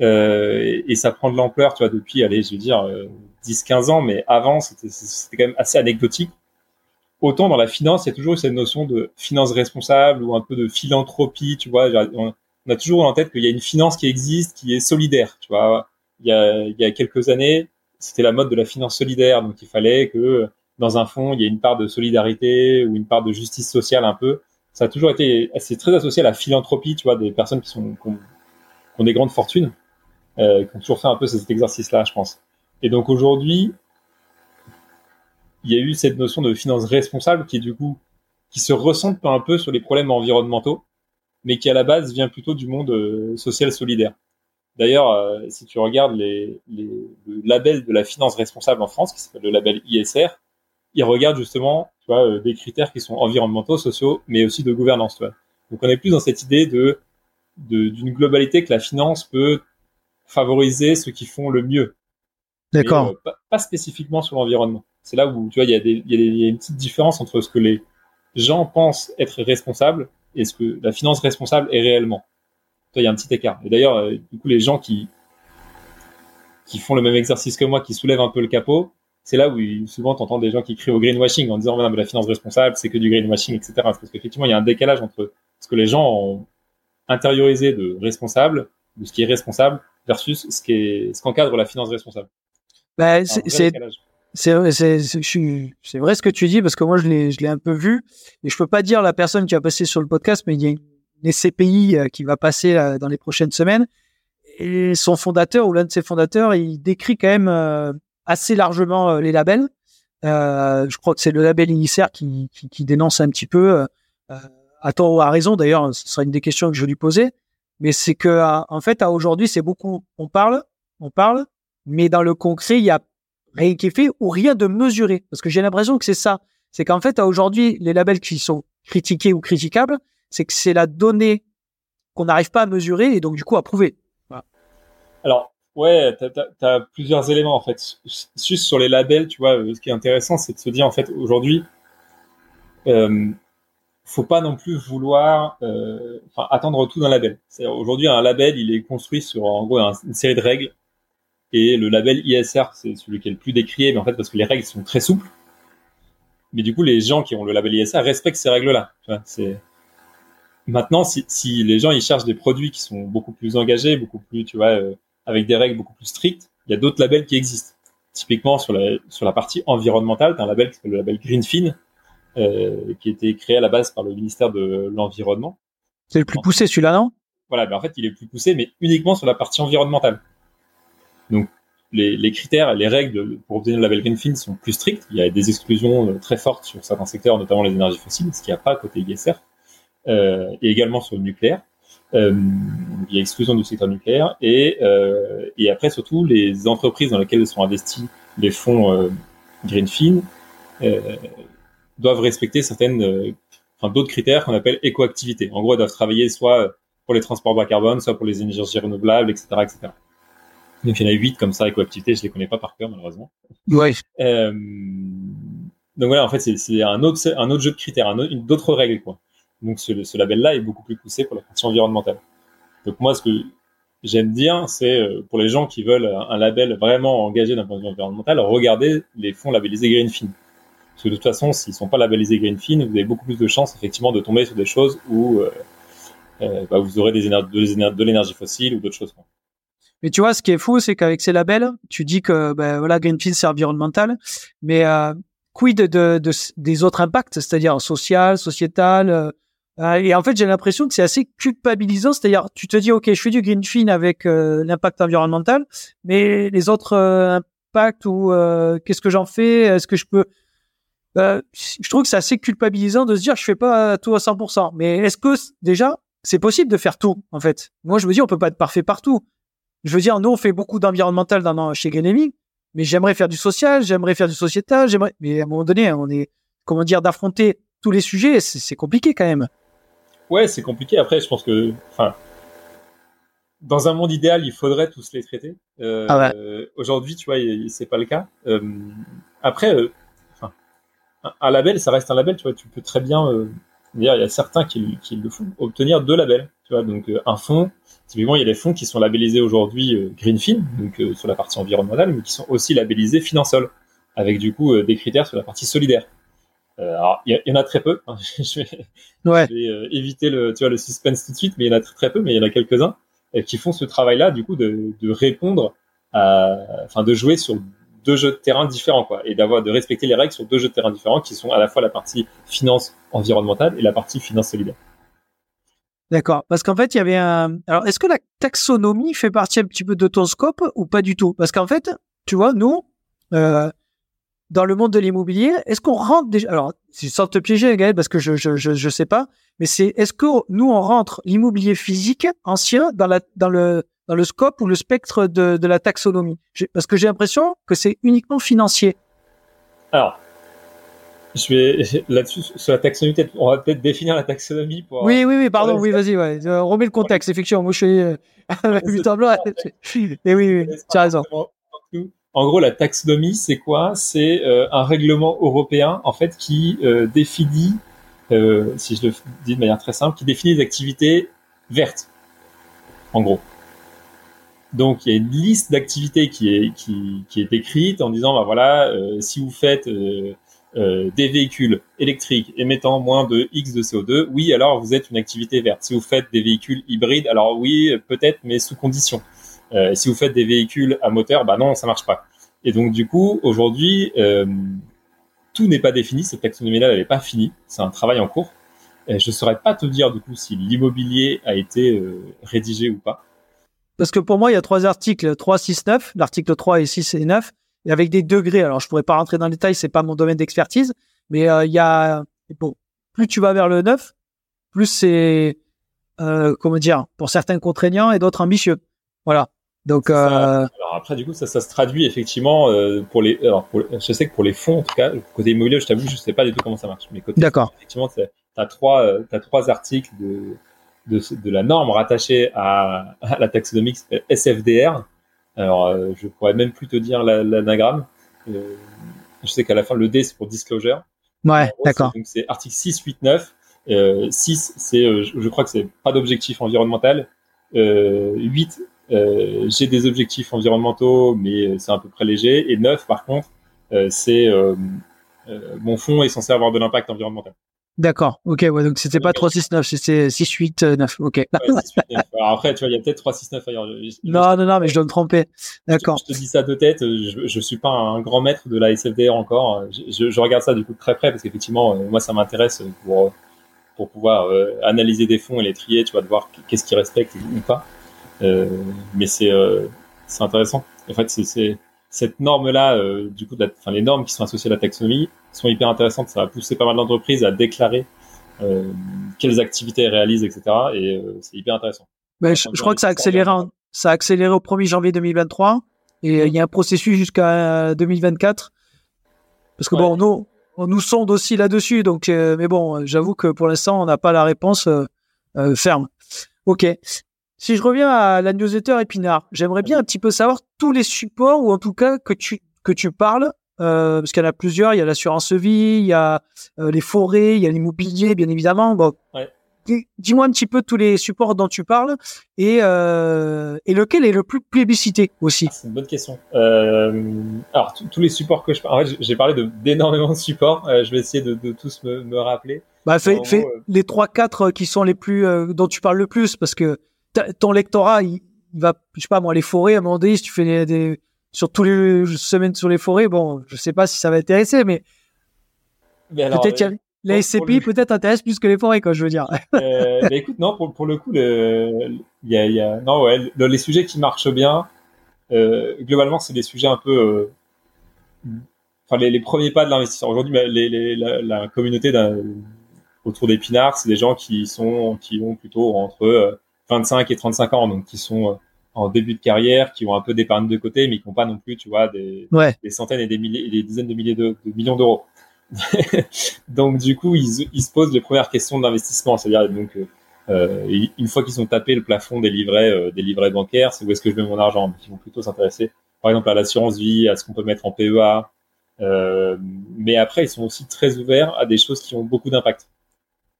Euh, et, ça prend de l'ampleur, tu vois, depuis, allez, je veux dire, 10-15 ans, mais avant, c'était quand même assez anecdotique autant dans la finance, il y a toujours eu cette notion de finance responsable ou un peu de philanthropie, tu vois. A toujours en tête qu'il y a une finance qui existe, qui est solidaire, tu vois. Il y a, quelques années, c'était la mode de la finance solidaire, donc il fallait que dans un fonds, il y ait une part de solidarité ou une part de justice sociale un peu. Ça a toujours été, c'est très associé à la philanthropie, tu vois, des personnes qui sont, qui ont, des grandes fortunes, euh, qui ont toujours fait un peu cet exercice-là, je pense. Et donc aujourd'hui, il y a eu cette notion de finance responsable qui du coup qui se ressent un peu sur les problèmes environnementaux, mais qui à la base vient plutôt du monde euh, social solidaire. D'ailleurs, euh, si tu regardes les, les, le label de la finance responsable en France, qui s'appelle le label ISR, il regarde justement, tu vois, euh, des critères qui sont environnementaux, sociaux, mais aussi de gouvernance. Tu vois. Donc, on est plus dans cette idée de d'une globalité que la finance peut favoriser ceux qui font le mieux. D'accord. pas, spécifiquement sur l'environnement c'est là où tu vois il y, y a une petite différence entre ce que les gens pensent être responsable et ce que la finance responsable est réellement. Il y a un petit écart. Et d'ailleurs, euh, du coup, les gens qui qui font le même exercice que moi, qui soulèvent un peu le capot, c'est là où souvent tu entends des gens qui crient au greenwashing en disant mais la finance responsable, c'est que du greenwashing, etc. Parce qu'effectivement, il y a un décalage entre ce que les gens ont intériorisé de responsable, de ce qui est responsable, versus ce qu'encadre la finance responsable. Bah, c'est c'est vrai ce que tu dis parce que moi je l'ai un peu vu. Et je peux pas dire la personne qui a passé sur le podcast mais il y a une SCPI euh, qui va passer euh, dans les prochaines semaines. Et son fondateur ou l'un de ses fondateurs il décrit quand même euh, assez largement les labels. Je crois que c'est le label Inicer qui, dénonce un petit peu à tort ou à raison. D'ailleurs ce sera une des questions que je vais lui poser. Mais c'est que en fait à aujourd'hui c'est beaucoup on parle on parle mais dans le concret il y a rien qui est fait ou rien de mesuré. Parce que j'ai l'impression que c'est ça. C'est qu'en fait, aujourd'hui, les labels qui sont critiqués ou critiquables, c'est que c'est la donnée qu'on n'arrive pas à mesurer et donc du coup à prouver. Alors, ouais, tu as, plusieurs éléments en fait. Sur les labels, tu vois, ce qui est intéressant, c'est de se dire en fait, aujourd'hui, euh, faut pas non plus vouloir euh, attendre tout d'un label. Aujourd'hui, un label, il est construit sur en gros une série de règles et le label ISR, c'est celui qui est le plus décrié, mais en fait parce que les règles sont très souples. Mais du coup, les gens qui ont le label ISR respectent ces règles-là. C'est maintenant si, si, les gens ils cherchent des produits qui sont beaucoup plus engagés, beaucoup plus, tu vois, euh, avec des règles beaucoup plus strictes, il y a d'autres labels qui existent. Typiquement sur la sur la partie environnementale, tu as un label qui s'appelle le label Greenfin, euh, qui a été créé à la base par le ministère de l'environnement. C'est le plus poussé celui-là, non? Voilà, ben en fait il est plus poussé, mais uniquement sur la partie environnementale. Donc les, les, critères, les règles pour obtenir le label Greenfin sont plus strictes. Il y a des exclusions euh, très fortes sur certains secteurs, notamment les énergies fossiles, ce qu'il n'y a pas côté ISR, euh, et également sur le nucléaire. Euh, il y a exclusion du secteur nucléaire et, euh, et après surtout les entreprises dans lesquelles sont investis les fonds euh, Greenfin euh, doivent respecter certaines enfin d'autres critères qu'on appelle écoactivité. En gros, elles doivent travailler soit pour les transports bas carbone, soit pour les énergies renouvelables, etc., etc. Donc il y en a huit comme ça écoactivité, je les connais pas par cœur malheureusement. Ouais. Euh, donc voilà, en fait, c'est un autre, un autre jeu de critères, un autre, d'autres règles, quoi. Donc ce, ce label-là est beaucoup plus poussé pour la partie environnementale. Donc moi, ce que j'aime dire, c'est euh, pour les gens qui veulent un label vraiment engagé d'un point de vue environnemental, regardez les fonds labellisés Greenfin. Parce que de toute façon, s'ils sont pas labellisés Greenfin, vous avez beaucoup plus de chances effectivement de tomber sur des choses où euh, euh, bah, vous aurez des de l'énergie fossile ou d'autres choses. Quoi. Mais tu vois, ce qui est fou, c'est qu'avec ces labels, tu dis que ben, voilà, Greenpeace c'est environnemental, mais euh, quid de, de, des autres impacts, c'est-à-dire social, sociétal. Euh, euh, et en fait, j'ai l'impression que c'est assez culpabilisant, c'est-à-dire tu te dis ok, je fais du Greenfin avec euh, l'impact environnemental, mais les autres impacts ou qu'est-ce que j'en fais? Est-ce que je peux Je trouve que c'est assez culpabilisant de se dire je fais pas tout à 100%. Mais est-ce que déjà c'est possible de faire tout en fait? Moi, je me dis on peut pas être parfait partout. Je veux dire, nous, on fait beaucoup d'environnemental dans, chez Greeneming, mais j'aimerais faire du social, j'aimerais faire du sociétal, j'aimerais, mais à un moment donné, on est, comment dire, d'affronter tous les sujets, c'est compliqué quand même. Ouais, c'est compliqué. Après, je pense que, enfin, dans un monde idéal, il faudrait tous les traiter. Euh, ah Aujourd'hui, tu vois, c'est pas le cas. Euh, après, euh, un label, ça reste un label. Tu vois, tu peux très bien, euh, dire, il y a certains qui, qui, le font, obtenir deux labels. Tu vois, donc un fonds Typiquement, il y a des fonds qui sont labellisés aujourd'hui euh, Greenfin, donc euh, sur la partie environnementale, mais qui sont aussi labellisés Finansol, avec du coup euh, des critères sur la partie solidaire. alors, il y, en a très peu. Hein. je vais, ouais. éviter le, tu vois, le suspense tout de suite, mais il y en a très, peu, mais il y en a quelques-uns qui font ce travail-là, du coup, de, de répondre à, enfin, de jouer sur deux jeux de terrain différents, quoi, et d'avoir de respecter les règles sur deux jeux de terrain différents, qui sont à la fois la partie finance environnementale et la partie finance solidaire. D'accord. Parce qu'en fait, il y avait un. Alors, est-ce que la taxonomie fait partie un petit peu de ton scope ou pas du tout? Parce qu'en fait, tu vois, nous, euh, dans le monde de l'immobilier, est-ce qu'on rentre déjà Alors, sans te piéger, Gaël, parce que je je je, je sais pas, mais c'est est-ce que nous on rentre l'immobilier physique ancien dans la dans le dans le scope ou le spectre de, de la taxonomie Parce que j'ai l'impression que c'est uniquement financier. Alors, je vais là-dessus sur la taxonomie. On va peut-être définir la taxonomie pour. Oui, oui, oui. Pardon. Oui, vas-y. Ouais. Euh, remets le contexte. Effectivement, moi je suis euh. Et oui, oui. Tu as raison. En gros, la taxonomie, c'est quoi? C'est euh, un règlement européen en fait qui définit, si je le dis de manière très simple, qui définit les activités vertes. En gros. Donc il y a une liste d'activités qui est qui, qui est écrite en disant bah voilà si vous faites euh, des véhicules électriques émettant moins de X de CO2, oui, alors vous êtes une activité verte. Si vous faites des véhicules hybrides, alors oui, peut-être, mais sous condition. Euh, si vous faites des véhicules à moteur, bah non, ça marche pas. Et donc du coup, aujourd'hui, euh, tout n'est pas défini. Cette taxonomie-là, elle n'est pas finie. C'est un travail en cours. Je saurais pas te dire du coup si l'immobilier a été rédigé ou pas. Parce que pour moi, il y a trois articles, 3, 6, 9. L'article 3 et 6 et 9 et avec des degrés. Alors, je pourrais pas rentrer dans le détail, c'est pas mon domaine d'expertise, mais euh, il y a bon, plus tu vas vers le neuf, plus c'est euh, comment dire, pour certains contraignants et d'autres ambitieux. Voilà. Donc euh... alors après du coup ça, ça se traduit effectivement euh, pour les alors pour, je sais que pour les fonds en tout cas côté immobilier je t'avoue je sais pas du tout comment ça marche mais côté D'accord. effectivement tu as trois euh, as trois articles de, de, de la norme rattachée à, à la taxonomie qui s'appelle SFDR alors, euh, je pourrais même plus te dire l'anagramme. Euh, je sais qu'à la fin, le D, c'est pour disclosure. Ouais, d'accord. Donc, c'est article 6, 8, 9. 6, c'est, euh, je, crois que c'est pas d'objectif environnemental. 8, j'ai des objectifs environnementaux, mais c'est à peu près léger. Et 9, par contre, c'est mon fonds est censé avoir de l'impact environnemental. D'accord, ok, ouais, donc c'était pas 3, 6, 9, c'était 6, 8, 9, ok. Ouais, 6, 8, 9. Alors après, tu vois, il y a peut-être 3, 6, 9 ailleurs. non, non, non, mais je dois me tromper. D'accord. Je, te dis ça de tête, je, je suis pas un grand maître de la SFDR encore. Je, regarde ça du coup de très près parce qu'effectivement, euh, moi, ça m'intéresse pour, pour pouvoir euh, analyser des fonds et les trier, tu vois, de voir qu'est-ce qu'ils respectent ou pas. Euh, mais c'est euh, intéressant. En fait, c'est cette norme-là, euh, du coup, les normes qui sont associées à la taxonomie sont hyper intéressantes. Ça va pousser pas mal d'entreprises à déclarer euh, quelles activités elles réalisent, etc. Et euh, c'est hyper intéressant. Mais je, crois que ça a accéléré, ça a accéléré au 1er janvier 2023 et il y a un processus jusqu'à 2024. Parce que bon, nous, on nous sonde aussi là-dessus. Donc, mais bon, j'avoue que pour l'instant, on n'a pas la réponse ferme. Ok. Si je reviens à la newsletter Épinard, j'aimerais bien un petit peu savoir tous les supports ou en tout cas que tu que tu parles euh, parce qu'il y en a plusieurs. Il y a l'assurance vie, il y a euh, les forêts, il y a l'immobilier, bien évidemment. Bon, dis-moi un petit peu tous les supports dont tu parles et, euh, et lequel est le plus plébiscité aussi. C'est une bonne question. alors tous les supports que je parle, en fait, j'ai parlé d'énormément de, supports. je vais essayer de, tous me, rappeler. Bah, fais, les trois quatre qui sont les plus dont tu parles le plus parce que ton lectorat il, va, je sais pas moi, les forêts à un moment donné, si tu fais des sur tous les semaines sur les forêts, bon, je sais pas si ça va intéresser, mais, peut-être euh, les SCPI peut-être intéressent plus que les forêts, quoi, je veux dire. euh, bah, écoute, non, pour, pour le coup, y a, y a, non, ouais, les sujets qui marchent bien, euh, globalement, c'est des sujets un peu, euh, enfin, les, les, premiers pas de l'investisseur. Aujourd'hui, bah, les, les, la, la, communauté autour d'Épinard, c'est des gens qui sont, qui ont plutôt entre 25 euh, et 35 ans, donc qui sont en début de carrière, qui ont un peu d'épargne de côté, mais qui n'ont pas non plus, tu vois, des, des, centaines et des, milliers, des dizaines de milliers de, millions d'euros. donc du coup, ils, ils, se posent les premières questions d'investissement, c'est-à-dire donc euh, euh une fois qu'ils ont tapé le plafond des livrets, euh, des livrets bancaires, c'est où est-ce que je mets mon argent. Ils vont plutôt s'intéresser, par exemple, à l'assurance vie, à ce qu'on peut mettre en PEA. Euh, mais après, ils sont aussi très ouverts à des choses qui ont beaucoup d'impact.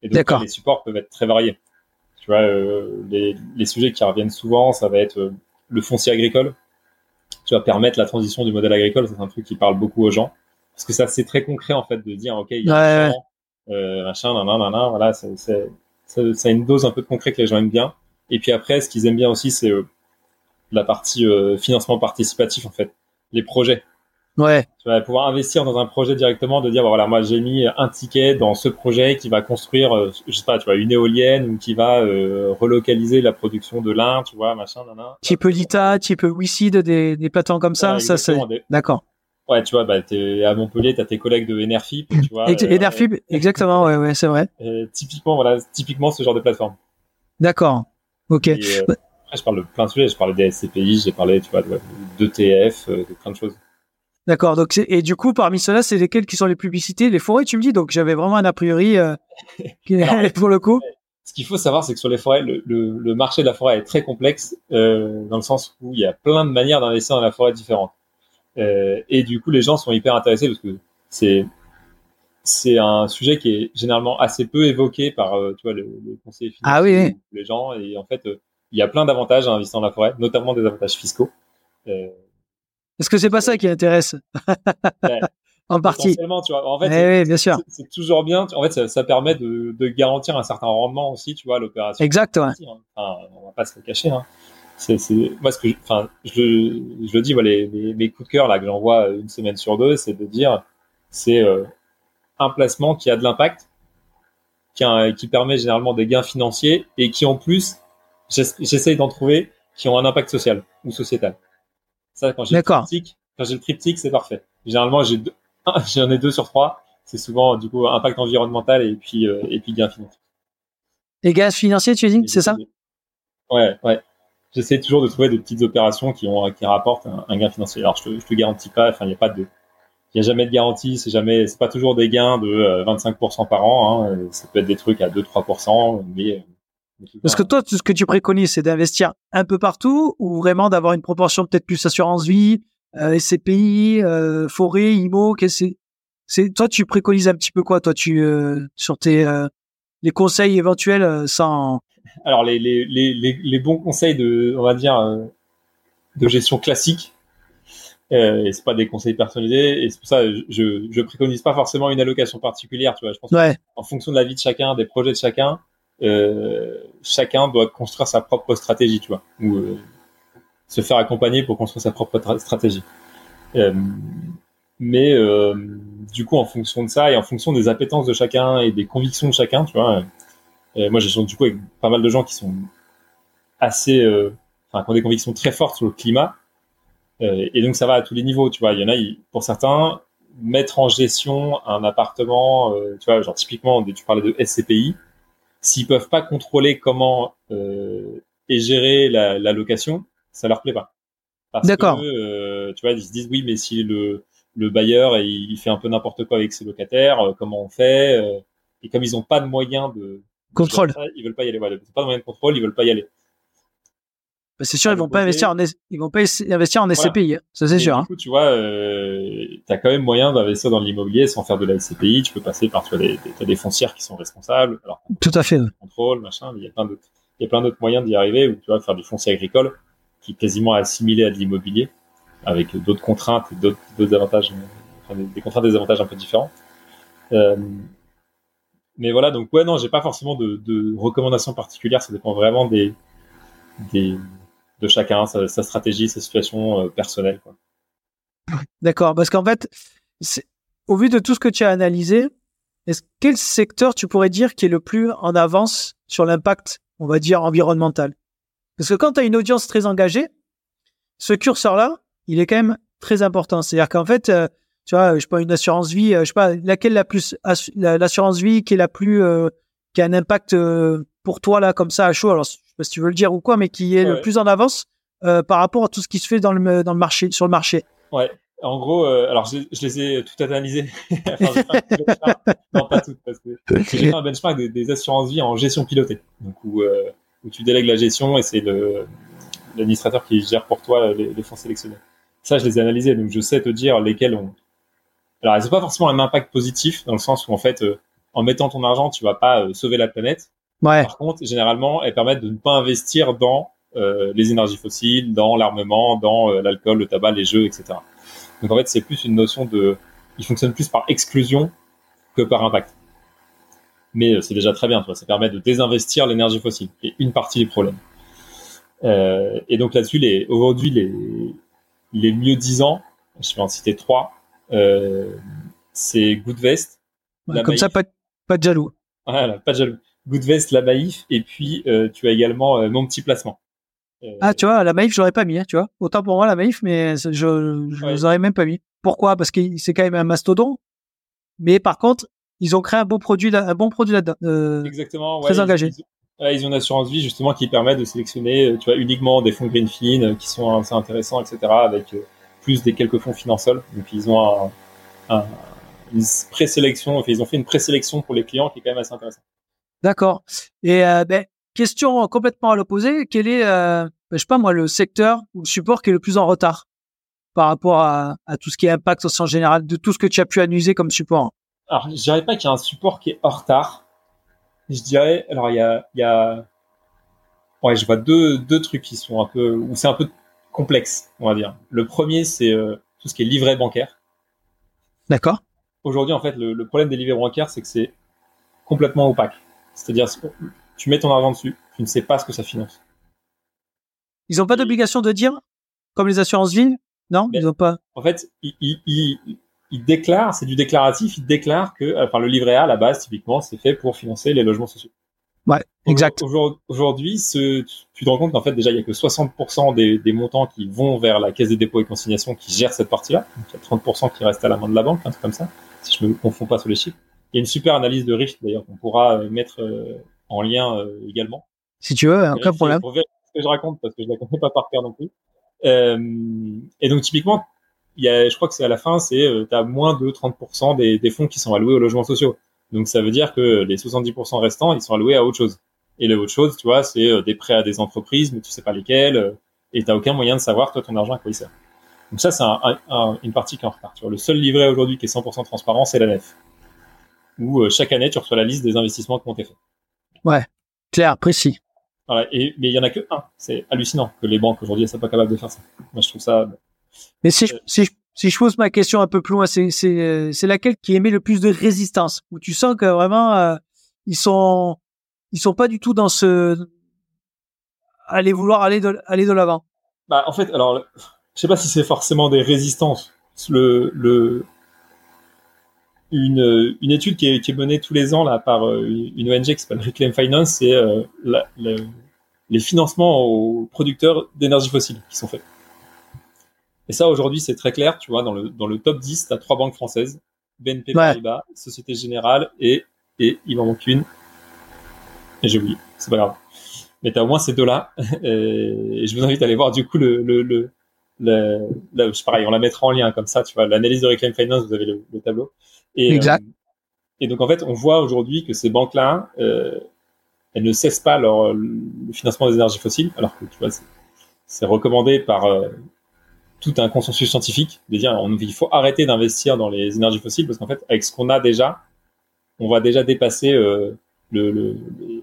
Et donc, les supports peuvent être très variés. Tu vois, euh, les, les, sujets qui reviennent souvent, ça va être euh, le foncier agricole. Tu vas permettre la transition du modèle agricole, c'est un truc qui parle beaucoup aux gens. Parce que ça, c'est très concret, en fait, de dire, OK, il y a un champ, euh, machin, nan, nan, nan, voilà, c'est, c'est, ça a une dose un peu de concret que les gens aiment bien. Et puis après, ce qu'ils aiment bien aussi, c'est euh, la partie euh, financement participatif, en fait, les projets. Ouais. Tu vas pouvoir investir dans un projet directement, de dire bah, voilà, moi j'ai mis un ticket dans ce projet qui va construire, euh, je sais pas, tu vois, une éolienne ou qui va euh, relocaliser la production de lin, tu vois, machin, nana. Type Lita, type WeSeed, des, des plateformes comme ça, ça c'est. D'accord. Ouais, tu vois, bah, t'es à Montpellier, t'as tes collègues de Enerfip, tu vois. Enerfip, euh, exactement, ouais, ouais, c'est vrai. typiquement, voilà, typiquement ce genre de plateforme. D'accord. Ok. après, je parle de plein de sujets. Je parlais des SCPI, j'ai parlé, tu vois, d'ETF, de plein de choses. D'accord. Donc et du coup parmi ceux-là, c'est lesquels qui sont les publicités Les forêts, tu me dis? Donc j'avais vraiment un a priori euh, pour le coup. Ce qu'il faut savoir, c'est que sur les forêts, le, le, marché de la forêt est très complexe euh, dans le sens où il y a plein de manières d'investir dans la forêt différentes. Euh, et du coup, les gens sont hyper intéressés parce que c'est c'est un sujet qui est généralement assez peu évoqué par tu vois le, le conseiller financier, ah oui, les gens. Et en fait, il y a plein d'avantages à investir dans la forêt, notamment des avantages fiscaux. Euh, est-ce que c'est pas ça qui intéresse En partie? Tu vois. En fait, eh oui, bien sûr. C'est toujours bien. En fait, ça, ça permet de, de, garantir un certain rendement aussi, tu vois, à l'opération. Exact, ouais. Enfin, on va pas se le cacher. Hein. C'est, moi, ce que, je, enfin, je, je le dis, voilà, les, les, mes coups de cœur là que j'envoie une semaine sur deux, c'est de dire, c'est euh, un placement qui a de l'impact, qui, a, qui permet généralement des gains financiers et qui en plus, j'essaye d'en trouver, qui ont un impact social ou sociétal. Ça, quand j'ai le triptyque, quand j'ai le triptyque, c'est parfait. Généralement, j'ai j'en ai deux sur trois. C'est souvent, du coup, impact environnemental et puis, euh, et puis gain financier. Et gains financiers, tu dis, c'est ça? Ouais, ouais. J'essaie toujours de trouver des petites opérations qui ont, qui rapportent un, gain financier. Alors, je te, je te garantis pas, enfin, il n'y a pas de, il y a jamais de garantie, c'est jamais, c'est pas toujours des gains de 25% euh, par an, hein. Ça peut être des trucs à 2-3%, mais, parce que toi, ce que tu préconises, c'est d'investir un peu partout ou vraiment d'avoir une proportion peut-être plus assurance vie, euh, SCPI, euh, forêt, IMO, qu'est-ce que c'est? Toi tu préconises un petit peu quoi toi tu euh, sur tes euh, les conseils éventuels euh, sans alors les, les, les, les, bons conseils de on va dire de gestion classique et c'est pas des conseils personnalisés et c'est pour ça je je préconise pas forcément une allocation particulière tu vois. Je pense ouais. en fonction de la vie de chacun des projets de chacun chacun doit construire sa propre stratégie, tu vois, ou euh, se faire accompagner pour construire sa propre stratégie. Euh, mais du coup, en fonction de ça et en fonction des appétences de chacun et des convictions de chacun, tu vois, moi j'ai du coup avec pas mal de gens qui sont assez, qui ont des convictions très fortes sur le climat. et donc ça va à tous les niveaux, tu vois. Il y en a, pour certains, mettre en gestion un appartement, tu vois, genre typiquement, tu parlais de SCPI, S'ils peuvent pas contrôler comment euh, est gérée la, la, location, ça leur plaît pas. D'accord. Euh, tu vois, ils se disent oui, mais si le le bailleur il fait un peu n'importe quoi avec ses locataires, euh, comment on fait euh, Et comme ils n'ont pas de moyens de contrôle, ils veulent pas y aller. Voilà, pas de moyens de contrôle, ils veulent pas y aller. Bah, c'est sûr, ils vont pas investir en ils vont pas investir en SCPI, ça c'est sûr. Du hein. coup, tu vois, euh, tu as quand même moyen d'investir dans l'immobilier sans faire de la SCPI. Tu peux passer par tu vois, des, des, des foncières qui sont responsables. Alors, Tout à fait. Contrôle, machin. Il y a plein d'autres, il y a plein d'autres moyens d'y arriver. Où tu vas faire du foncier agricole qui est quasiment assimilé à de l'immobilier avec d'autres contraintes et d'autres, d'autres avantages, enfin, des, des contraintes des avantages un peu différents. Euh, mais voilà, donc ouais, non, j'ai pas forcément de, de recommandations particulières. Ça dépend vraiment des, des de chacun, sa, sa, stratégie, sa situation euh, personnelle. D'accord, parce qu'en fait, au vu de tout ce que tu as analysé, quel secteur tu pourrais dire qui est le plus en avance sur l'impact, on va dire, environnemental? Parce que quand tu as une audience très engagée, ce curseur-là, il est quand même très important. C'est-à-dire qu'en fait, euh, tu vois, je sais pas, une assurance vie, euh, je sais pas, laquelle la plus, l'assurance vie qui est la plus, qui a un impact pour toi là, comme ça, à chaud? Alors, pas si tu veux le dire ou quoi, mais qui est ouais. le plus en avance euh, par rapport à tout ce qui se fait dans le, dans le marché, sur le marché. Ouais. En gros, euh, alors je, je, les ai tout analysées. enfin, pas non, pas toutes, parce que j'ai fait un benchmark des, des, assurances vie en gestion pilotée, donc où, euh, où tu délègues la gestion et c'est l'administrateur qui gère pour toi les, les fonds sélectionnés. Ça, je les ai analysés, donc je sais te dire lesquels ont. Alors, elles n'ont pas forcément un impact positif dans le sens où en fait, euh, en mettant ton argent, tu vas pas euh, sauver la planète. Ouais. Par contre, généralement, elles permettent de ne pas investir dans euh, les énergies fossiles, dans l'armement, dans euh, l'alcool, le tabac, les jeux, etc. Donc en fait, c'est plus une notion de, il fonctionne plus par exclusion que par impact. Mais euh, c'est déjà très bien, toi. Ça permet de désinvestir l'énergie fossile, qui est une partie du problème. Euh, et donc là-dessus, les, aujourd'hui, les, les mieux disants, je vais en citer trois, euh, c'est Goodvest. Ouais, comme ça, pas, pas de jaloux. Voilà, pas de jaloux. Goodvest, la Maïf, et puis euh, tu as également euh, mon petit placement. Euh, ah, tu vois, la Maïf, j'aurais pas mis, hein, tu vois. Autant pour moi, la Maïf, mais je, je ouais. les aurais même pas mis. Pourquoi? Parce que c'est quand même un mastodon. Mais par contre, ils ont créé un bon produit, un bon produit là-dedans. Euh, Exactement. Très ouais, engagé. Ils, ils, ils, ont une assurance vie justement qui permet de sélectionner, tu vois, uniquement des fonds Greenfin qui sont assez intéressants, etc. Avec plus des quelques fonds financiers. Donc ils ont un, un, une présélection, enfin, ils ont fait une présélection pour les clients qui est quand même assez intéressante. D'accord. Et euh, ben, question complètement à l'opposé, quel est, euh, ben, je sais pas moi, le secteur ou le support qui est le plus en retard par rapport à, à tout ce qui est impact au sens général, de tout ce que tu as pu analyser comme support? Alors, je dirais pas qu'il y a un support qui est en retard. Je dirais, alors il y a, il y a, ouais, je vois deux, deux trucs qui sont un peu, où c'est un peu complexe, on va dire. Le premier, c'est euh, tout ce qui est livret bancaire. D'accord. Aujourd'hui, en fait, le, le problème des livrets bancaires, c'est que c'est complètement opaque. C'est-à-dire, tu mets ton argent dessus, tu ne sais pas ce que ça finance. Ils n'ont pas d'obligation de dire, comme les assurances vie Non, ils n'ont pas. En fait, ils, ils, ils, ils déclarent, c'est du déclaratif, ils déclarent que, enfin, le livret A, à la base, typiquement, c'est fait pour financer les logements sociaux. Ouais, exact. Aujourd'hui, ce, tu te rends compte qu'en fait, déjà, il y a que 60% des, des, montants qui vont vers la caisse des dépôts et consignations qui gère cette partie-là. Donc, il y a 30% qui restent à la main de la banque, un truc comme ça, si je me confonds pas sur les chiffres. Il y a une super analyse de risque, d'ailleurs, qu'on pourra mettre euh, en lien euh, également. Si tu veux, aucun problème. Pour vérifier ce que je raconte, parce que je la connais pas par cœur non plus. Euh, et donc, typiquement, il y a, je crois que c'est à la fin, c'est, euh, tu as moins de 30% des, des fonds qui sont alloués aux logements sociaux. Donc, ça veut dire que les 70% restants, ils sont alloués à autre chose. Et les autre chose, tu vois, c'est euh, des prêts à des entreprises, mais tu sais pas lesquels, euh, et t'as aucun moyen de savoir, toi, ton argent, à quoi il sert. Donc ça, c'est un, un, une partie qui est en retard. Tu vois, le seul livret aujourd'hui qui est 100% transparent, c'est la nef où euh, chaque année tu reçois la liste des investissements qui ont été faits. Ouais, clair, précis. Voilà, et, mais il y en a que un. C'est hallucinant que les banques aujourd'hui ne soient pas capables de faire ça. Moi, je trouve ça. Mais si, je, si, je, si je pose ma question un peu plus loin, c'est, c'est, c'est laquelle qui émet le plus de résistance? Où tu sens que vraiment, euh, ils sont, ils sont pas du tout dans ce. aller vouloir aller de, aller de l'avant? Bah, en fait, alors, je sais pas si c'est forcément des résistances. Le, le, une, une étude qui est, qui est, menée tous les ans là par euh, une ONG qui s'appelle Reclaim Finance, c'est euh, la, les financements aux producteurs d'énergie fossile qui sont faits. Et ça, aujourd'hui, c'est très clair, tu vois, dans le, dans le top 10, tu as trois banques françaises, BNP Paribas, ouais. Société Générale et, et il m'en manque une. Et j'ai oublié, c'est pas grave. Mais tu as au moins ces deux-là. Et je vous invite à aller voir du coup le, le, le là, pareil, on la mettra en lien comme ça, tu vois, l'analyse de Reclaim Finance, vous avez le, tableau. Et, exact. et donc en fait, on voit aujourd'hui que ces banques-là, elles ne cessent pas leur, le financement des énergies fossiles, alors que tu vois, c'est recommandé par tout un consensus scientifique de dire on, il faut arrêter d'investir dans les énergies fossiles parce qu'en fait, avec ce qu'on a déjà, on va déjà dépasser euh, le,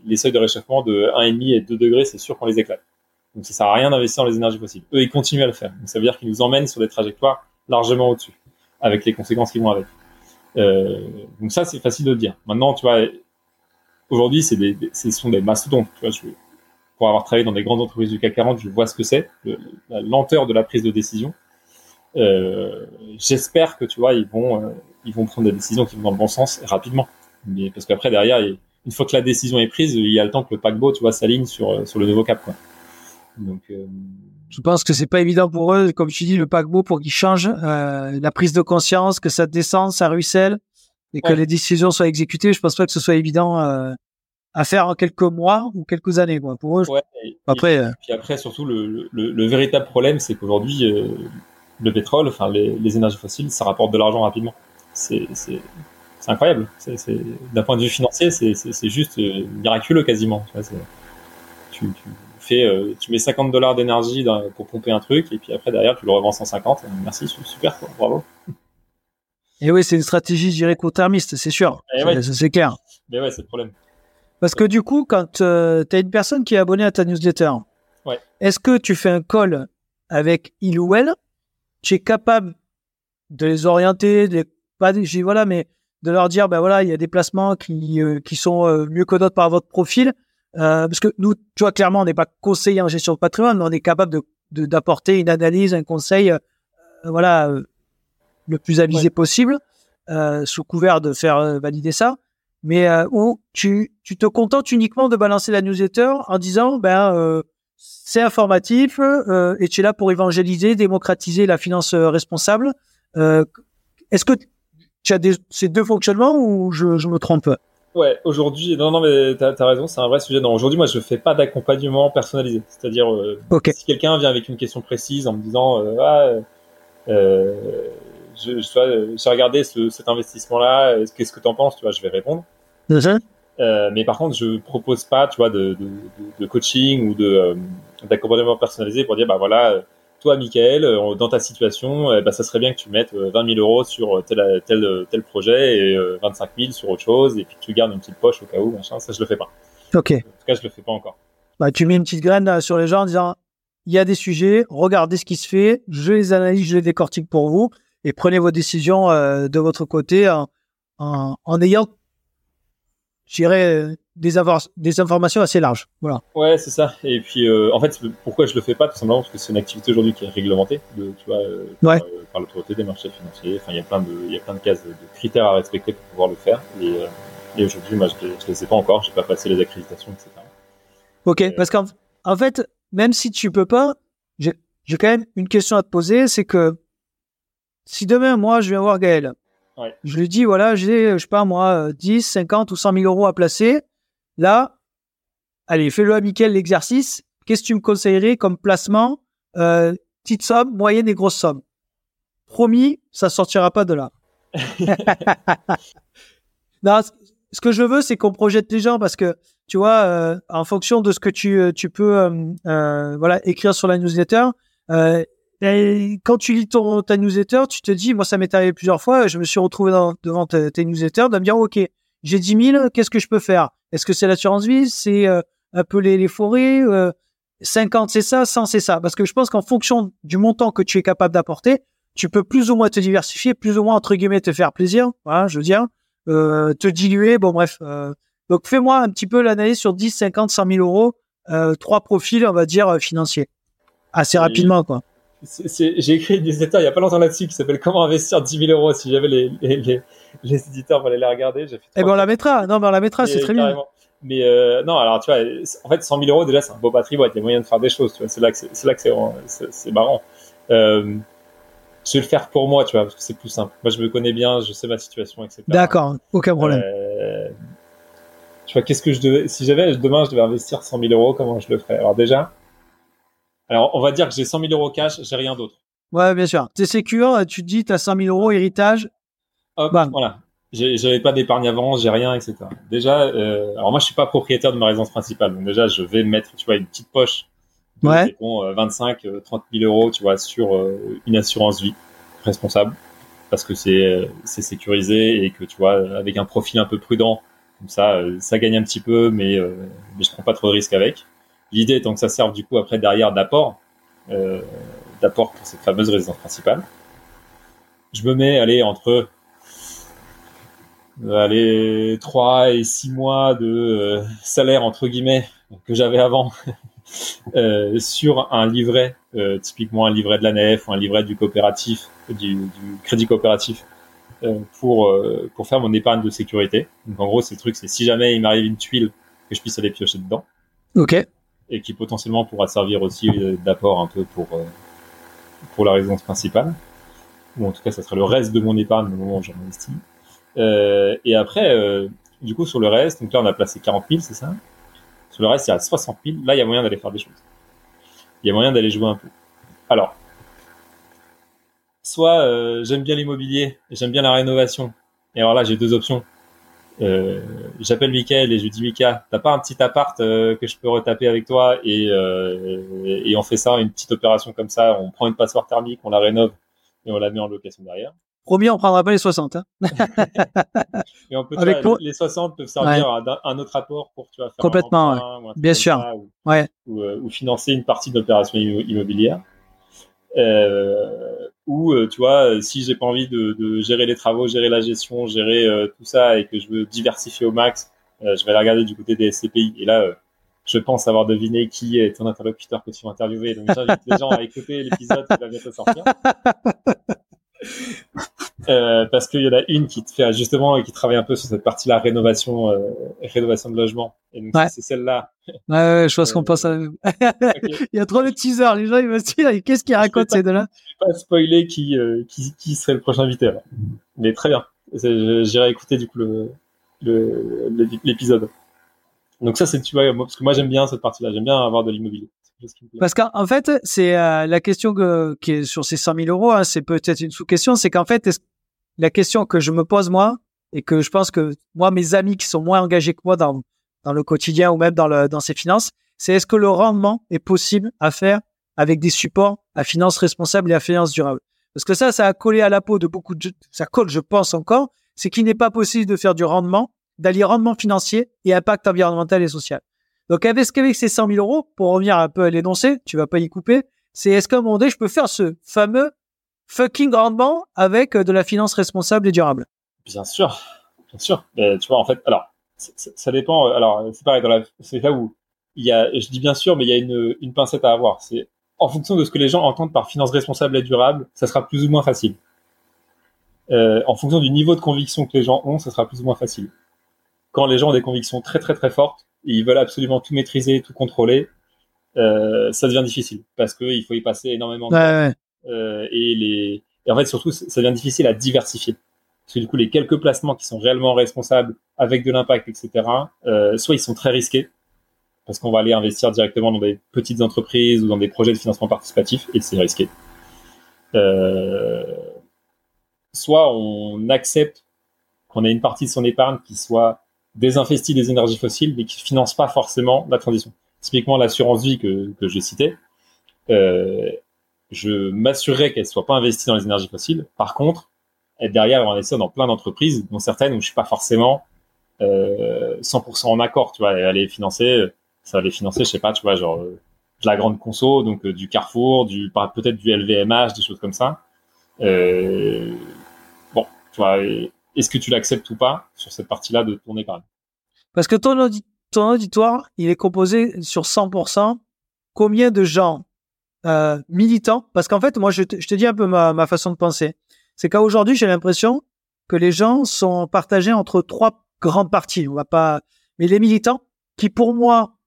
les seuils de réchauffement de 1,5 et 2 degrés, c'est sûr qu'on les éclate. Donc ça sert à rien d'investir dans les énergies fossiles. Eux, ils continuent à le faire. Donc ça veut dire qu'ils nous emmènent sur des trajectoires largement au-dessus, avec les conséquences qui vont avec. Euh, donc ça, c'est facile de dire. Maintenant, tu vois, aujourd'hui, c'est des, ce sont des mastodontes. Tu vois, je, pour avoir travaillé dans des grandes entreprises du CAC 40, je vois ce que c'est, la lenteur de la prise de décision. Euh, J'espère que tu vois, ils vont, euh, ils vont prendre des décisions qui vont dans le bon sens rapidement. Mais parce qu'après derrière, une fois que la décision est prise, il y a le temps que le paquebot, tu vois, s'aligne sur sur le nouveau cap. Quoi. Donc, euh... je pense que c'est pas évident pour eux, comme tu dis, le paquebot pour qu'ils changent euh, la prise de conscience, que ça descende, ça ruisselle et que les décisions soient exécutées. Je pense pas que ce soit évident à faire en quelques mois ou quelques années quoi pour eux. après, euh, puis après surtout le, le, le véritable problème c'est qu'aujourd'hui euh, le pétrole, enfin les, les, énergies fossiles, ça rapporte de l'argent rapidement. C'est incroyable. D'un point de vue financier, c'est juste euh, miraculeux quasiment. Tu, tu, fais, tu mets 50 dollars d'énergie pour pomper un truc et puis après derrière tu le revends 150. Merci, super quoi, bravo. Et oui, c'est une stratégie, je dirais, court-termiste, c'est sûr. C'est clair. Mais ouais, c'est le problème. Parce que du coup, quand euh, tu as une personne qui est abonnée à ta newsletter, est-ce que tu fais un call avec il ou elle Tu es capable de les orienter, de, pas voilà, mais de leur dire, ben voilà, il y a des placements qui, euh, qui sont euh, mieux que d'autres par votre profil. Parce que nous, tu vois, clairement, on n'est pas conseiller en gestion de patrimoine, mais on est capable de, d'apporter une analyse, un conseil, voilà, le plus avisé possible, sous couvert de faire valider ça. Mais euh, où tu, tu te contentes uniquement de balancer la newsletter en disant ben euh, c'est informatif euh, et tu es là pour évangéliser, démocratiser la finance euh, responsable. Euh, est-ce que tu as des, ces deux fonctionnements ou je, je me trompe? Ouais, aujourd'hui, non, non, mais tu as, raison, c'est un vrai sujet. Non, aujourd'hui, moi, je fais pas d'accompagnement personnalisé. C'est-à-dire, si quelqu'un vient avec une question précise en me disant, ah, je, je, j'ai regardé ce, cet investissement-là, qu'est-ce que tu en penses? Tu vois, je vais répondre. Euh, mais par contre, je propose pas, tu vois, de, de, de coaching ou de euh, d'accompagnement personnalisé pour dire, bah voilà, euh, toi, Michael, euh, dans ta situation, bah, ça serait bien que tu mettes 20 000 euros sur tel tel tel projet et 25 000 sur autre chose, et puis que tu gardes une petite poche au cas où, machin. Ça, je le fais pas. Ok. En tout cas, je le fais pas encore. Bah, tu mets une petite graine sur les gens en disant, il y a des sujets, regardez ce qui se fait, je les analyse, je les décortique pour vous, et prenez vos décisions de votre côté en, en, en ayant j'irais des, des informations assez larges. Voilà. Ouais, c'est ça. Et puis, euh, en fait, pourquoi je le fais pas Tout simplement parce que c'est une activité aujourd'hui qui est réglementée, de, tu vois, euh, ouais. par, l'autorité des marchés financiers. Enfin, il y a plein de, il y a plein de cases, de, critères à respecter pour pouvoir le faire. Et, euh, et aujourd'hui, moi, je, ne les sais pas encore. J'ai pas passé les accréditations, etc. Ok, parce qu'en en fait, même si tu peux pas, j'ai quand même une question à te poser, c'est que si demain, moi, je viens voir Gaël, je lui dis, voilà, j'ai, je sais pas moi, 10, 50 ou 100 000 euros à placer. Là, allez, fais-le à Mickaël l'exercice. Qu'est-ce que tu me conseillerais comme placement euh, Petite somme, moyenne et grosse somme? Promis, ça sortira pas de là. non, ce que je veux, c'est qu'on projette les gens parce que, tu vois, euh, en fonction de ce que tu, euh, tu peux euh, voilà, écrire sur la newsletter, et quand tu lis ton, ta newsletter, tu te dis, moi ça m'est arrivé plusieurs fois, je me suis retrouvé devant tes newsletters, de me dire, ok, j'ai 10 000, qu'est-ce que je peux faire? Est-ce que c'est l'assurance vie? C'est euh, un peu les, forêts euh, 50 c'est ça, 100 c'est ça. Parce que je pense qu'en fonction du montant que tu es capable d'apporter, tu peux plus ou moins te diversifier, plus ou moins entre guillemets te faire plaisir, voilà, je veux dire, euh, te diluer, bon bref. Euh. donc fais-moi un petit peu l'analyse sur 10, 50, 100 000 euros, euh, trois profils, on va dire, financiers. Assez rapidement, quoi j'ai écrit une newsletter il y a pas longtemps là-dessus qui s'appelle Comment investir 10 000 euros. Si j'avais les, les, les, éditeurs pour aller la regarder, j'ai fait. Eh ben on la mettra. Non, mais on la mettra, c'est très bien. Mais euh, non, alors tu vois, en fait, 100 000 euros déjà, c'est un beau patrimoine. Il y a moyen de faire des choses. Tu vois, c'est là que c'est là que c'est marrant. Euh, je vais le faire pour moi, tu vois, parce que c'est plus simple. Moi, je me connais bien, je sais ma situation, etc. D'accord, aucun problème. Euh, tu vois, qu'est-ce que je devais, si j'avais demain, je devais investir 100 000 euros, comment je le ferais? Alors déjà, alors, on va dire que j'ai 100 000 euros cash, j'ai rien d'autre. Ouais, bien sûr. T'es sécure, tu te dis, t'as 100 000 euros, héritage. Hop, voilà. J'avais pas d'épargne avant, j'ai rien, etc. Déjà, euh, alors moi, je suis pas propriétaire de ma résidence principale. Donc déjà, je vais mettre, tu vois, une petite poche. De, ouais. 25, 30 000 euros, tu vois, sur euh, une assurance vie responsable. Parce que c'est, c'est sécurisé et que, tu vois, avec un profil un peu prudent, comme ça, ça gagne un petit peu, mais, mais je prends pas trop de risques avec. L'idée étant que ça serve, du coup, après, derrière, d'apport. Euh, d'apport pour cette fameuse résidence principale. Je me mets, allez, entre allez, 3 et 6 mois de euh, salaire, entre guillemets, que j'avais avant, euh, sur un livret, euh, typiquement un livret de la nef ou un livret du coopératif, du, du crédit coopératif, euh, pour, euh, pour faire mon épargne de sécurité. Donc en gros, c'est le truc, c'est si jamais il m'arrive une tuile, que je puisse aller piocher dedans. Ok. Et qui potentiellement pourra servir aussi d'apport un peu pour pour la résidence principale, ou en tout cas ça sera le reste de mon épargne au moment où j'en investis. Euh, et après, euh, du coup sur le reste, donc là on a placé 40 000, c'est ça? Sur le reste il y a 60 000, là il y a moyen d'aller faire des choses. Il y a moyen d'aller jouer un peu. Alors, soit euh, j'aime bien l'immobilier, j'aime bien la rénovation, et alors là j'ai deux options. Euh, j'appelle Michael et je lui dis Mika, t'as pas un petit appart euh, que je peux retaper avec toi et, euh, et on fait ça, une petite opération comme ça, on prend une passoire thermique, on la rénove et on la met en location derrière. Promis, on prendra pas les 60. Hein. et on peut avec les 60 peuvent servir ouais. à un autre apport pour tu vois, faire complètement, un ouais. bien sûr, ça, ou, ouais, ou, ou, financer une partie de l'opération immobilière. Euh, ou euh, tu vois si j'ai pas envie de, de, gérer les travaux gérer la gestion gérer euh, tout ça et que je veux diversifier au max euh, je vais la regarder du côté des SCPI et là je pense avoir deviné qui est ton interlocuteur que tu vas interviewer. Donc j'invite les gens à écouter l'épisode qui va bientôt sortir Euh, parce qu'il y en a une qui te fait justement et qui travaille un peu sur cette partie-là rénovation, euh, rénovation de logement. Et donc ouais. c'est celle-là. Ouais, ouais, je pense qu'on pense à. okay. Il y a trop de teasers. Les gens ils se dire qu'est-ce qu'ils racontent ces deux-là? Je vais pas spoiler qui, euh, qui qui serait le prochain invité. Alors. Mais très bien. J'irai écouter du coup le l'épisode. Donc ça c'est tu vois parce que moi j'aime bien cette partie-là. J'aime bien avoir de l'immobilier. Parce qu'en fait, c'est euh, la question que, qui est sur ces 100 000 euros, hein, c'est peut-être une sous-question, c'est qu'en fait, la question que je me pose moi, et que je pense que moi, mes amis qui sont moins engagés que moi dans, dans le quotidien ou même dans, le, dans ces finances, c'est est-ce que le rendement est possible à faire avec des supports à finances responsables et à finances durables? Parce que ça, ça a collé à la peau de beaucoup de... Ça colle, je pense encore, c'est qu'il n'est pas possible de faire du rendement, d'allier rendement financier et impact environnemental et social. Donc, avec, qu'avec ces 100 000 euros, pour revenir un peu à l'énoncé, tu vas pas y couper, c'est est-ce qu'à un moment donné, je peux faire ce fameux fucking rendement avec de la finance responsable et durable Bien sûr, bien sûr. Mais tu vois, en fait, alors, ça, dépend. Alors, c'est pareil, c'est là où il y a, je dis bien sûr, mais il y a une, une pincette à avoir. C'est en fonction de ce que les gens entendent par finance responsable et durable, ça sera plus ou moins facile. Euh, en fonction du niveau de conviction que les gens ont, ça sera plus ou moins facile. Quand les gens ont des convictions très très très fortes, et ils veulent absolument tout maîtriser, tout contrôler, euh, ça devient difficile parce que il faut y passer énormément de ouais, temps. ouais. Euh, et les et en fait surtout ça devient difficile à diversifier parce que du coup les quelques placements qui sont réellement responsables avec de l'impact etc euh, soit ils sont très risqués parce qu'on va aller investir directement dans des petites entreprises ou dans des projets de financement participatif et c'est risqué euh, soit on accepte qu'on ait une partie de son épargne qui soit désinvestit des énergies fossiles, mais qui finance pas forcément la transition. Typiquement, l'assurance vie que, que j'ai citée, euh, je m'assurerai qu'elle soit pas investie dans les énergies fossiles. Par contre, être derrière, va investir dans plein d'entreprises, dont certaines où je suis pas forcément euh, 100% en accord. Tu vois, les financer, ça va les financer, je sais pas, tu vois, genre euh, de la grande conso, donc euh, du Carrefour, du peut-être du LVMH, des choses comme ça. Euh, bon, tu vois. Est-ce que tu l'acceptes ou pas sur cette partie-là de ton épargne? Parce que ton, auditoire, il est composé sur 100%. Combien de gens euh, militants Parce qu'en fait, moi, je te, je te, dis un peu ma, ma façon de penser. C'est qu'aujourd'hui, j'ai l'impression que les gens sont partagés entre trois grandes parties. On va pas, mais les militants, qui pour moi,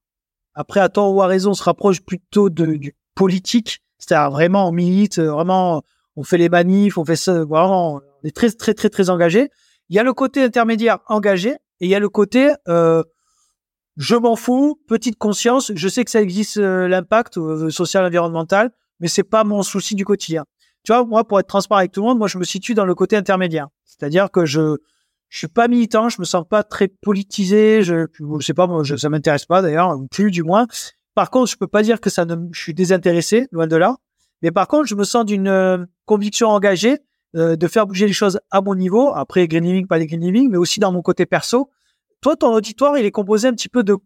après à tort ou à raison, se rapprochent plutôt de, du politique. C'est-à-dire vraiment, on milite, vraiment, on fait les manifs, on fait ça, vraiment, on est très, très, très, très engagé. Il y a le côté intermédiaire engagé et il y a le côté euh, je m'en fous, petite conscience, je sais que ça existe euh, l'impact euh, social, environnemental, mais c'est pas mon souci du quotidien. tu vois, moi, pour être transparent avec tout le monde, moi, je me situe dans le côté intermédiaire. C'est-à-dire que je, je suis pas militant, je me sens pas très politisé, je, je sais pas, moi, je, ça m'intéresse pas d'ailleurs, plus du moins. Par contre, je peux pas dire que ça ne, je suis désintéressé, loin de là. Mais par contre, je me sens d'une euh, conviction engagée de faire bouger les choses à mon niveau. Après, green living, pas des green living, mais aussi dans mon côté perso. Toi, ton auditoire, il est composé un petit peu de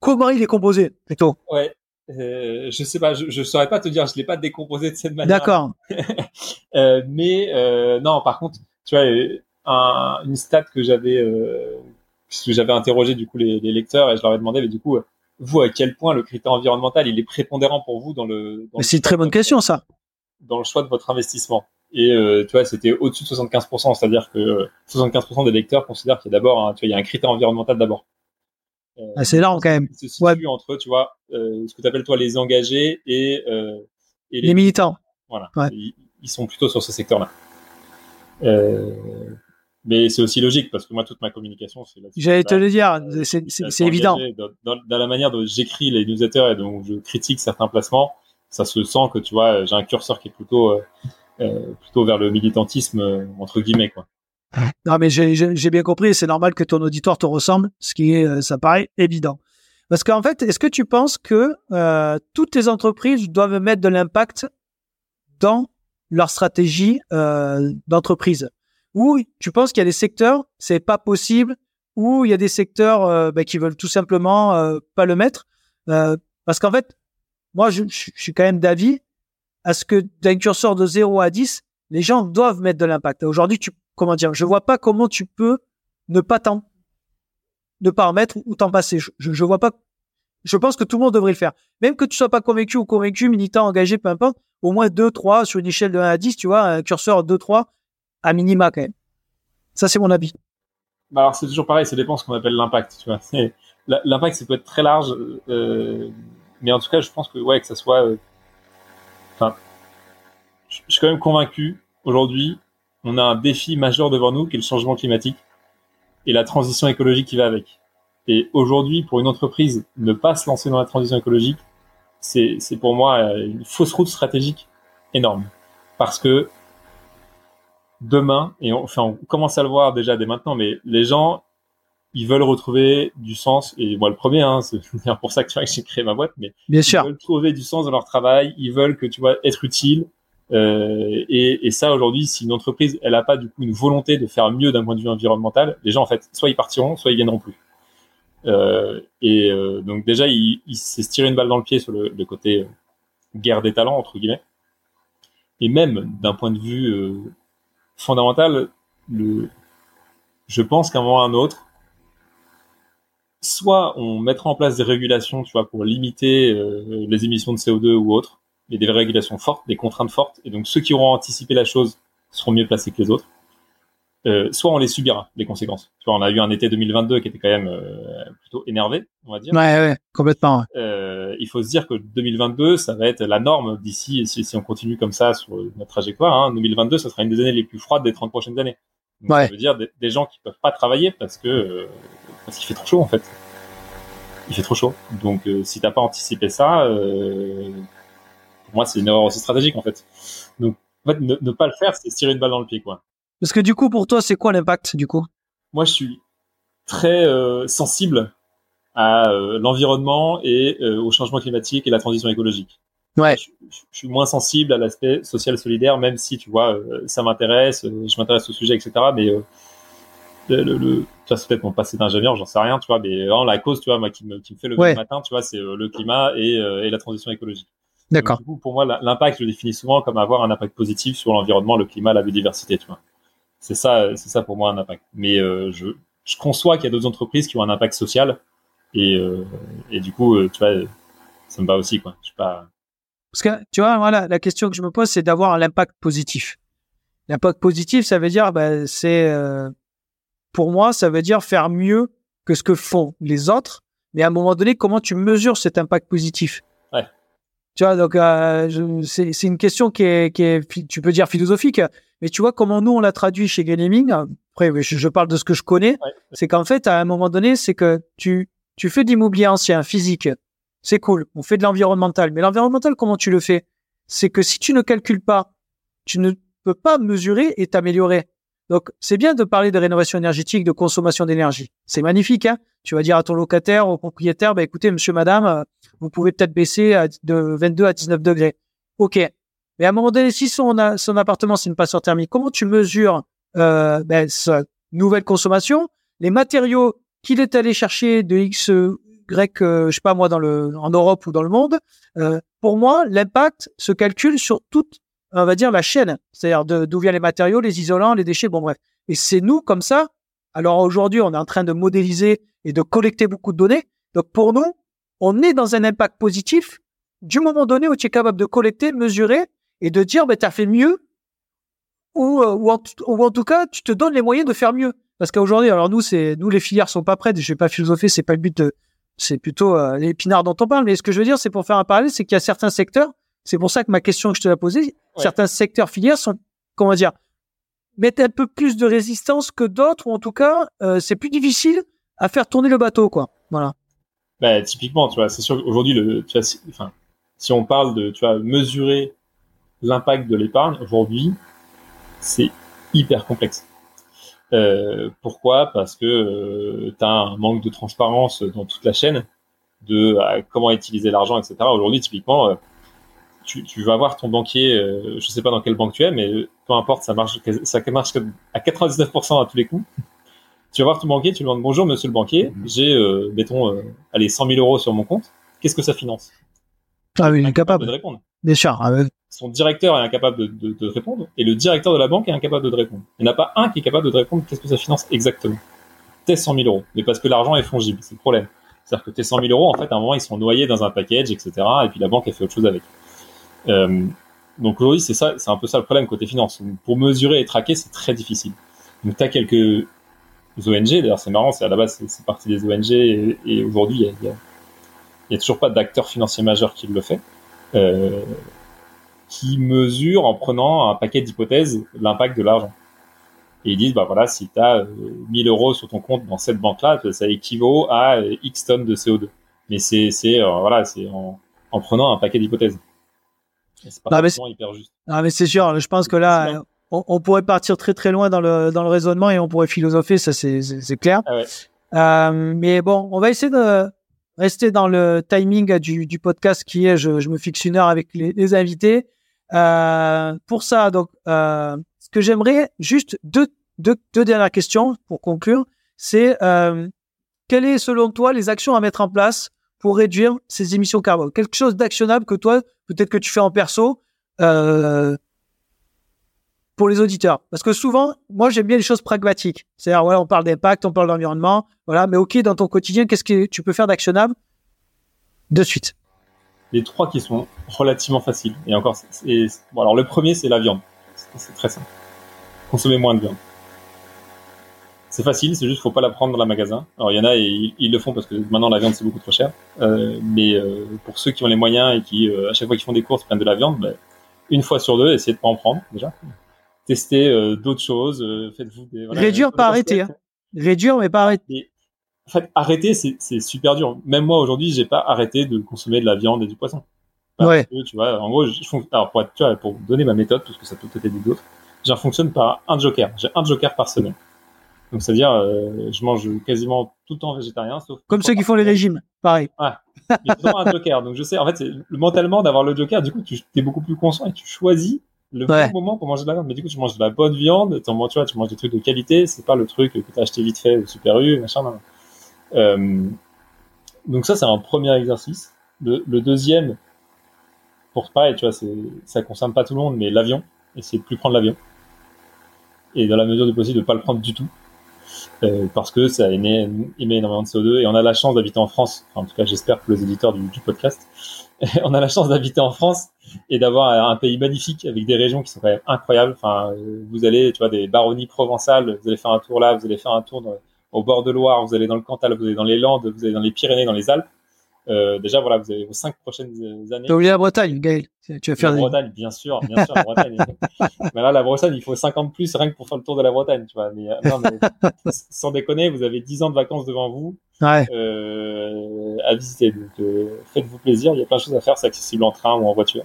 comment il est composé plutôt? Ouais. Euh, je sais pas, je, je saurais pas te dire, je l'ai pas décomposé de cette manière. D'accord. euh, mais euh, non, par contre, tu vois, un, une stat que j'avais, euh, que j'avais interrogé du coup les, les, lecteurs et je leur ai demandé, mais du coup, vous, à quel point le critère environnemental il est prépondérant pour vous dans le. Dans c'est une très bonne question, ça. Dans le choix de votre investissement? Et euh, tu vois, c'était au-dessus de 75%, c'est-à-dire que 75% des lecteurs considèrent qu'il y a d'abord, tu vois, il y a un critère environnemental d'abord. Euh, ah, c'est énorme quand même. Se situe ouais. entre, tu vois, euh, ce que tu appelles toi les engagés et, euh, et les, les, militants. Voilà. Ouais. Ils, ils, sont plutôt sur ce secteur-là. Euh, mais c'est aussi logique parce que moi toute ma communication c'est j'allais te le dire c'est évident dans, dans, dans, la manière dont j'écris les newsletters et dont je critique certains placements ça se sent que tu vois j'ai un curseur qui est plutôt euh, euh, plutôt vers le militantisme euh, entre guillemets quoi. Non mais j'ai bien compris c'est normal que ton auditoire te ressemble ce qui est ça paraît évident. Parce qu'en fait est-ce que tu penses que toutes les entreprises doivent mettre de l'impact dans leur stratégie d'entreprise? Ou tu penses qu'il y a des secteurs, c'est pas possible, ou il y a des secteurs euh, bah, qui veulent tout simplement euh, pas le mettre, euh, parce qu'en fait, moi, je, je, suis quand même d'avis à ce que d'un curseur de 0 à 10, les gens doivent mettre de l'impact. Aujourd'hui, tu, comment dire, je vois pas comment tu peux ne pas t'en, ne pas en mettre ou t'en passer. Je, vois pas. Je pense que tout le monde devrait le faire. Même que tu sois pas convaincu ou convaincu, militant, engagé, peu importe, au moins 2, 3 sur une échelle de 1 à 10, tu vois, un curseur 2, 3, à minima quand même. Ça, c'est mon avis. Bah alors, c'est toujours pareil, ça dépend ce qu'on appelle l'impact. L'impact, ça peut être très large, euh, mais en tout cas, je pense que ouais, que ça soit. Euh, enfin, je suis quand même convaincu. Aujourd'hui, on a un défi majeur devant nous, qui est le changement climatique et la transition écologique qui va avec. Et aujourd'hui, pour une entreprise, ne pas se lancer dans la transition écologique, c'est pour moi une fausse route stratégique énorme, parce que demain, et enfin, on commence à le voir déjà dès maintenant, mais les gens, ils veulent retrouver du sens, et moi le premier, hein, c'est pour ça que, tu vois, que j'ai créé ma boîte, mais Bien ils sûr. veulent trouver du sens dans leur travail, ils veulent que tu vois être utile, euh, et, et, ça aujourd'hui, si une entreprise, elle n'a pas du coup une volonté de faire mieux d'un point de vue environnemental, les gens en fait, soit ils partiront, soit ils viendront plus. Euh, et euh, donc déjà, il, il s'est tiré une balle dans le pied sur le, le côté guerre des talents entre guillemets, et même d'un point de vue euh, fondamental, le, je pense qu'à un moment ou à un autre, soit on mettra en place des régulations, tu vois, pour limiter euh, les émissions de CO2 ou autres, et des régulations fortes, des contraintes fortes, et donc ceux qui auront anticipé la chose seront mieux placés que les autres. Euh, soit on les subira, les conséquences. Tu vois, on a eu un été 2022 qui était quand même euh, plutôt énervé, on va dire. Ouais, ouais, complètement. Ouais. Euh, il faut se dire que 2022, ça va être la norme d'ici, si, si, on continue comme ça sur notre trajectoire, hein, 2022, ça sera une des années les plus froides des 30 prochaines années. Donc, ouais. Ça veut dire des, des, gens qui peuvent pas travailler parce que euh, parce qu'il fait trop chaud en fait. Il fait trop chaud. Donc euh, si t'as pas anticipé ça, pour moi c'est une erreur aussi stratégique en fait. Donc en fait, ne, ne pas le faire, c'est tirer une balle dans le pied quoi. Parce que du coup, pour toi, c'est quoi l'impact du coup? Moi, je suis très euh, sensible à euh, l'environnement et euh, au changement climatique et la transition écologique. Ouais. Je, je, je suis moins sensible à l'aspect social solidaire, même si tu vois, ça m'intéresse, je m'intéresse au sujet, etc. Mais le, le, le ça c'est peut-être mon passé d'ingénieur, j'en sais rien, tu vois. Mais vraiment, la cause, tu vois, moi qui me, qui me fait lever ouais. le matin, tu vois, c'est le climat et, et la transition écologique. D'accord. Du coup, pour moi, l'impact, je le définis souvent comme avoir un impact positif sur l'environnement, le climat, la biodiversité, tu vois c'est ça, c'est ça pour moi un impact. Mais euh, je, je conçois qu'il y a d'autres entreprises qui ont un impact social et, euh, et du coup, euh, tu vois, ça me va aussi quoi. Je suis pas. Parce que tu vois, voilà, la question que je me pose, c'est d'avoir l'impact positif. L'impact positif, ça veut dire, bah, c'est euh, pour moi, ça veut dire faire mieux que ce que font les autres. Mais à un moment donné, comment tu mesures cet impact positif? Ouais. Tu vois, donc euh, c'est une question qui est, qui est, tu peux dire philosophique, mais tu vois comment nous on l'a traduit chez Gaming. Après, je, je, parle de ce que je connais. Ouais. C'est qu'en fait, à un moment donné, c'est que tu tu fais d'immobilier ancien, physique. C'est cool. On fait de l'environnemental. Mais l'environnemental, comment tu le fais? C'est que si tu ne calcules pas, tu ne peux pas mesurer et t'améliorer. Donc, c'est bien de parler de rénovation énergétique, de consommation d'énergie. C'est magnifique. Hein tu vas dire à ton locataire, au propriétaire, bah, écoutez, monsieur, madame, euh, vous pouvez peut-être baisser de 22 à 19 degrés. OK. Mais à un moment donné, si son, son appartement, c'est une passoire thermique, comment tu mesures euh, ben, sa nouvelle consommation, les matériaux qu'il est allé chercher de X, Y, euh, je sais pas moi, dans le, en Europe ou dans le monde, euh, pour moi, l'impact se calcule sur toute, on va dire, la chaîne. C'est-à-dire d'où viennent les matériaux, les isolants, les déchets, bon bref. Et c'est nous, comme ça. Alors aujourd'hui, on est en train de modéliser et de collecter beaucoup de données. Donc pour nous, on est dans un impact positif du moment donné où tu es capable de collecter, mesurer et de dire, ben, tu as fait mieux ou, euh, ou, en, ou, en, tout cas, tu te donnes les moyens de faire mieux. Parce qu'aujourd'hui, alors nous, c'est nous les filières sont pas prêtes. Je vais pas philosopher, c'est pas le but. C'est plutôt euh, l'épinard dont on parle. Mais ce que je veux dire, c'est pour faire un parallèle, c'est qu'il y a certains secteurs. C'est pour ça que ma question que je te l'ai posée, certains secteurs filières sont, comment dire, mettent un peu plus de résistance que d'autres, ou en tout cas, euh, c'est plus difficile à faire tourner le bateau, quoi. Voilà. Bah, typiquement, tu vois, c'est sûr qu'aujourd'hui, le, tu vois, si, enfin, si on parle de, tu vois, mesurer l'impact de l'épargne, aujourd'hui, c'est hyper complexe. Euh, pourquoi? Parce que euh, tu as un manque de transparence dans toute la chaîne de comment utiliser l'argent, etc. Aujourd'hui, typiquement, euh, tu, tu, vas voir ton banquier, euh, je sais pas dans quelle banque tu es, mais peu importe, ça marche, ça marche à 99% à tous les coups. Tu vas voir ton banquier, tu lui demandes bonjour monsieur le banquier, mhm. j'ai, mettons, allez, 100 000 euros sur mon compte, qu'est-ce que ça finance? Ah oui, il est incapable de répondre. Bien sûr. Ah son directeur est incapable de, de, de, répondre et le directeur de la banque est incapable de répondre. Il n'y en a pas un qui est capable de répondre qu'est-ce que ça finance exactement? Tes 100 000 euros. Mais parce que l'argent est fongible, c'est le problème. C'est-à-dire que tes 100 000 euros, en fait, à un moment, ils sont noyés dans un package, etc. Et puis la banque, a fait autre chose avec. Euh, donc aujourd'hui, c'est ça, c'est un peu ça le problème côté finance. Pour mesurer et traquer, c'est très difficile. Donc tu as quelques ONG, d'ailleurs c'est marrant, c'est à la base c'est parti des ONG et, aujourd'hui il y a, a, toujours pas d'acteur financier majeur qui le fait. Euh, qui mesurent en prenant un paquet d'hypothèses l'impact de l'argent. Et ils disent, bah voilà, si tu as 1000 euros sur ton compte dans cette banque-là, ça équivaut à euh, X tonnes de CO2. Mais c'est, euh, voilà, c'est en, prenant un paquet d'hypothèses. C'est pas non, hyper juste. Ah, mais c'est sûr, je pense que là, on, on, pourrait partir très très loin dans le, dans le raisonnement et on pourrait philosopher, ça c'est, c'est, clair. Ah ouais. euh, mais bon, on va essayer de rester dans le timing du, du podcast qui est, je, je me fixe une heure avec les, les invités. Euh, pour ça, donc, euh, ce que j'aimerais, juste deux, deux, deux, dernières questions pour conclure, c'est quelles est selon toi les actions à mettre en place pour réduire ces émissions carbone Quelque chose d'actionnable que toi, peut-être que tu fais en perso, euh, pour les auditeurs. Parce que souvent, moi, j'aime bien les choses pragmatiques. C'est-à-dire, voilà, on parle d'impact, on parle d'environnement, voilà, mais ok, dans ton quotidien, qu'est-ce que tu peux faire d'actionnable de suite? Les trois qui sont relativement faciles. Et encore, c'est, alors le premier, c'est la viande. C'est très simple. Consommer moins de viande. C'est facile, c'est juste faut pas la prendre dans la magasin. Alors il y en a et ils, le font parce que maintenant la viande c'est beaucoup trop cher. Euh, mais euh, pour ceux qui ont les moyens et qui euh, à chaque fois qu'ils font des courses prennent de la viande, ben, une fois sur deux, essayez de pas en prendre déjà. Testez euh, d'autres choses, euh, faites-vous des voilà, réduire pas arrêter. Hein. Réduire mais pas arrêter en fait, arrêter, c'est super dur. Même moi, aujourd'hui, j'ai pas arrêté de consommer de la viande et du poisson. Parce ouais. Que, tu vois, en gros, je, alors pour, tu vois, pour donner ma méthode, parce que ça peut peut-être aider d'autres, j'en fonctionne par un joker. J'ai un joker par semaine. Donc, c'est-à-dire, euh, je mange quasiment tout le temps végétarien, sauf. Comme ceux qui font les régimes, pareil. Ouais. Il y a toujours un joker. Donc, je sais, en fait, mentalement, d'avoir le joker, du coup, tu es beaucoup plus conscient et tu choisis le bon moment pour manger de la viande. Mais du coup, tu manges de la bonne viande, tu vois, tu manges des trucs de qualité, c'est pas le truc que tu as acheté vite fait au Super U, machin, non. Euh, donc ça, c'est un premier exercice. Le, le, deuxième, pour pareil, tu vois, ça concerne pas tout le monde, mais l'avion, essayer de plus prendre l'avion. Et dans la mesure du possible, de pas le prendre du tout. Euh, parce que ça émet, émet, énormément de CO2 et on a la chance d'habiter en France. Enfin, en tout cas, j'espère que les éditeurs du, podcast, on a la chance d'habiter en France et d'avoir un pays magnifique avec des régions qui sont quand même incroyables. Enfin, vous allez, tu vois, des baronnies provençales, vous allez faire un tour là, vous allez faire un tour au bord de Loire, vous allez dans le Cantal, vous allez dans les Landes, vous allez dans les Pyrénées, dans les Alpes. Euh, déjà, voilà, vous avez vos cinq prochaines années. T'as oublié la Bretagne, Gaël. Tu vas faire la Bretagne, bien sûr, bien sûr, la Bretagne. mais là, la Bretagne, il faut 50 plus rien que pour faire le tour de la Bretagne, tu vois. Mais, euh, non, mais sans déconner, vous avez 10 ans de vacances devant vous ouais. euh, à visiter. Donc, euh, faites-vous plaisir. Il y a plein de choses à faire. C'est accessible en train ou en voiture.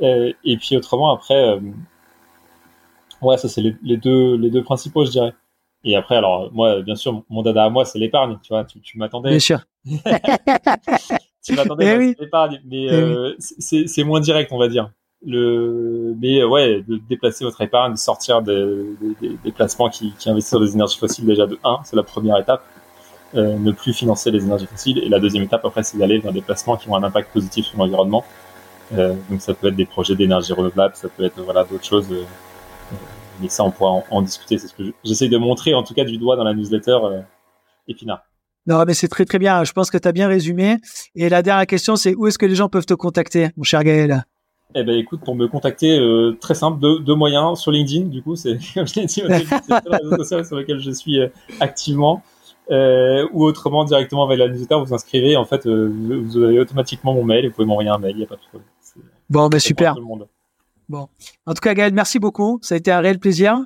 et puis autrement, après, ouais, ça c'est les, deux, les deux principaux, je dirais. Et après, alors, moi, bien sûr, mon dada à moi, c'est l'épargne, tu vois, tu, tu m'attendais. Bien sûr. tu m'attendais à l'épargne, mais euh, c'est moins direct, on va dire. Le, mais ouais, de déplacer votre épargne, de sortir des, des, des placements qui, qui investissent sur des énergies fossiles, déjà de 1, c'est la première étape. Euh, ne plus financer les énergies fossiles. Et la deuxième étape, après, c'est d'aller vers des placements qui ont un impact positif sur l'environnement. Euh, donc ça peut être des projets d'énergie renouvelable, ça peut être voilà d'autres choses. Mais ça, on pourra en, discuter. C'est ce que j'essaye de montrer, en tout cas, du doigt dans la newsletter euh, Épinard. Non, mais c'est très très bien. Je pense que tu as bien résumé. Et la dernière question, c'est où est-ce que les gens peuvent te contacter, mon cher Gaël? Eh ben, écoute, pour me contacter, euh, très simple, deux, deux, moyens sur LinkedIn. Du coup, c'est comme je l'ai dit, c'est le réseau social sur lequel je suis euh, activement. Euh, ou autrement directement avec la newsletter, vous inscrivez. En fait, vous avez automatiquement mon mail. Et vous pouvez m'envoyer un mail. Il n'y a pas de problème. Bon, ben super. Bon. En tout cas, Gaël, merci beaucoup. Ça a été un réel plaisir.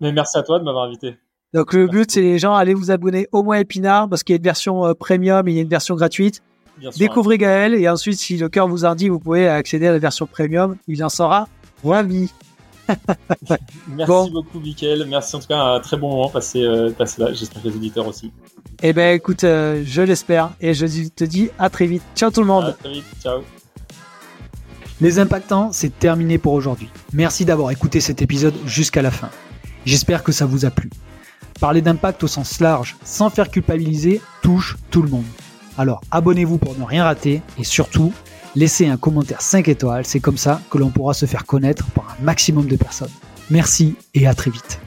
Mais merci à toi de m'avoir invité. Donc, le but, c'est les gens, allez vous abonner au moins Épinard parce qu'il y a une version euh, premium et il y a une version gratuite. Découvrez Gaël et ensuite, si le cœur vous en dit, vous pouvez accéder à la version premium. Il en sera ravi. Merci beaucoup, Mickaël. Merci en tout cas, un très bon moment passé, euh, passé là. J'espère que les auditeurs aussi. Eh ben, écoute, euh, je l'espère et je te dis à très vite. Ciao tout le monde. À très vite. Ciao. Les impactants, c'est terminé pour aujourd'hui. Merci d'avoir écouté cet épisode jusqu'à la fin. J'espère que ça vous a plu. Parler d'impact au sens large, sans faire culpabiliser, touche tout le monde. Alors abonnez-vous pour ne rien rater et surtout, laissez un commentaire 5 étoiles, c'est comme ça que l'on pourra se faire connaître par un maximum de personnes. Merci et à très vite.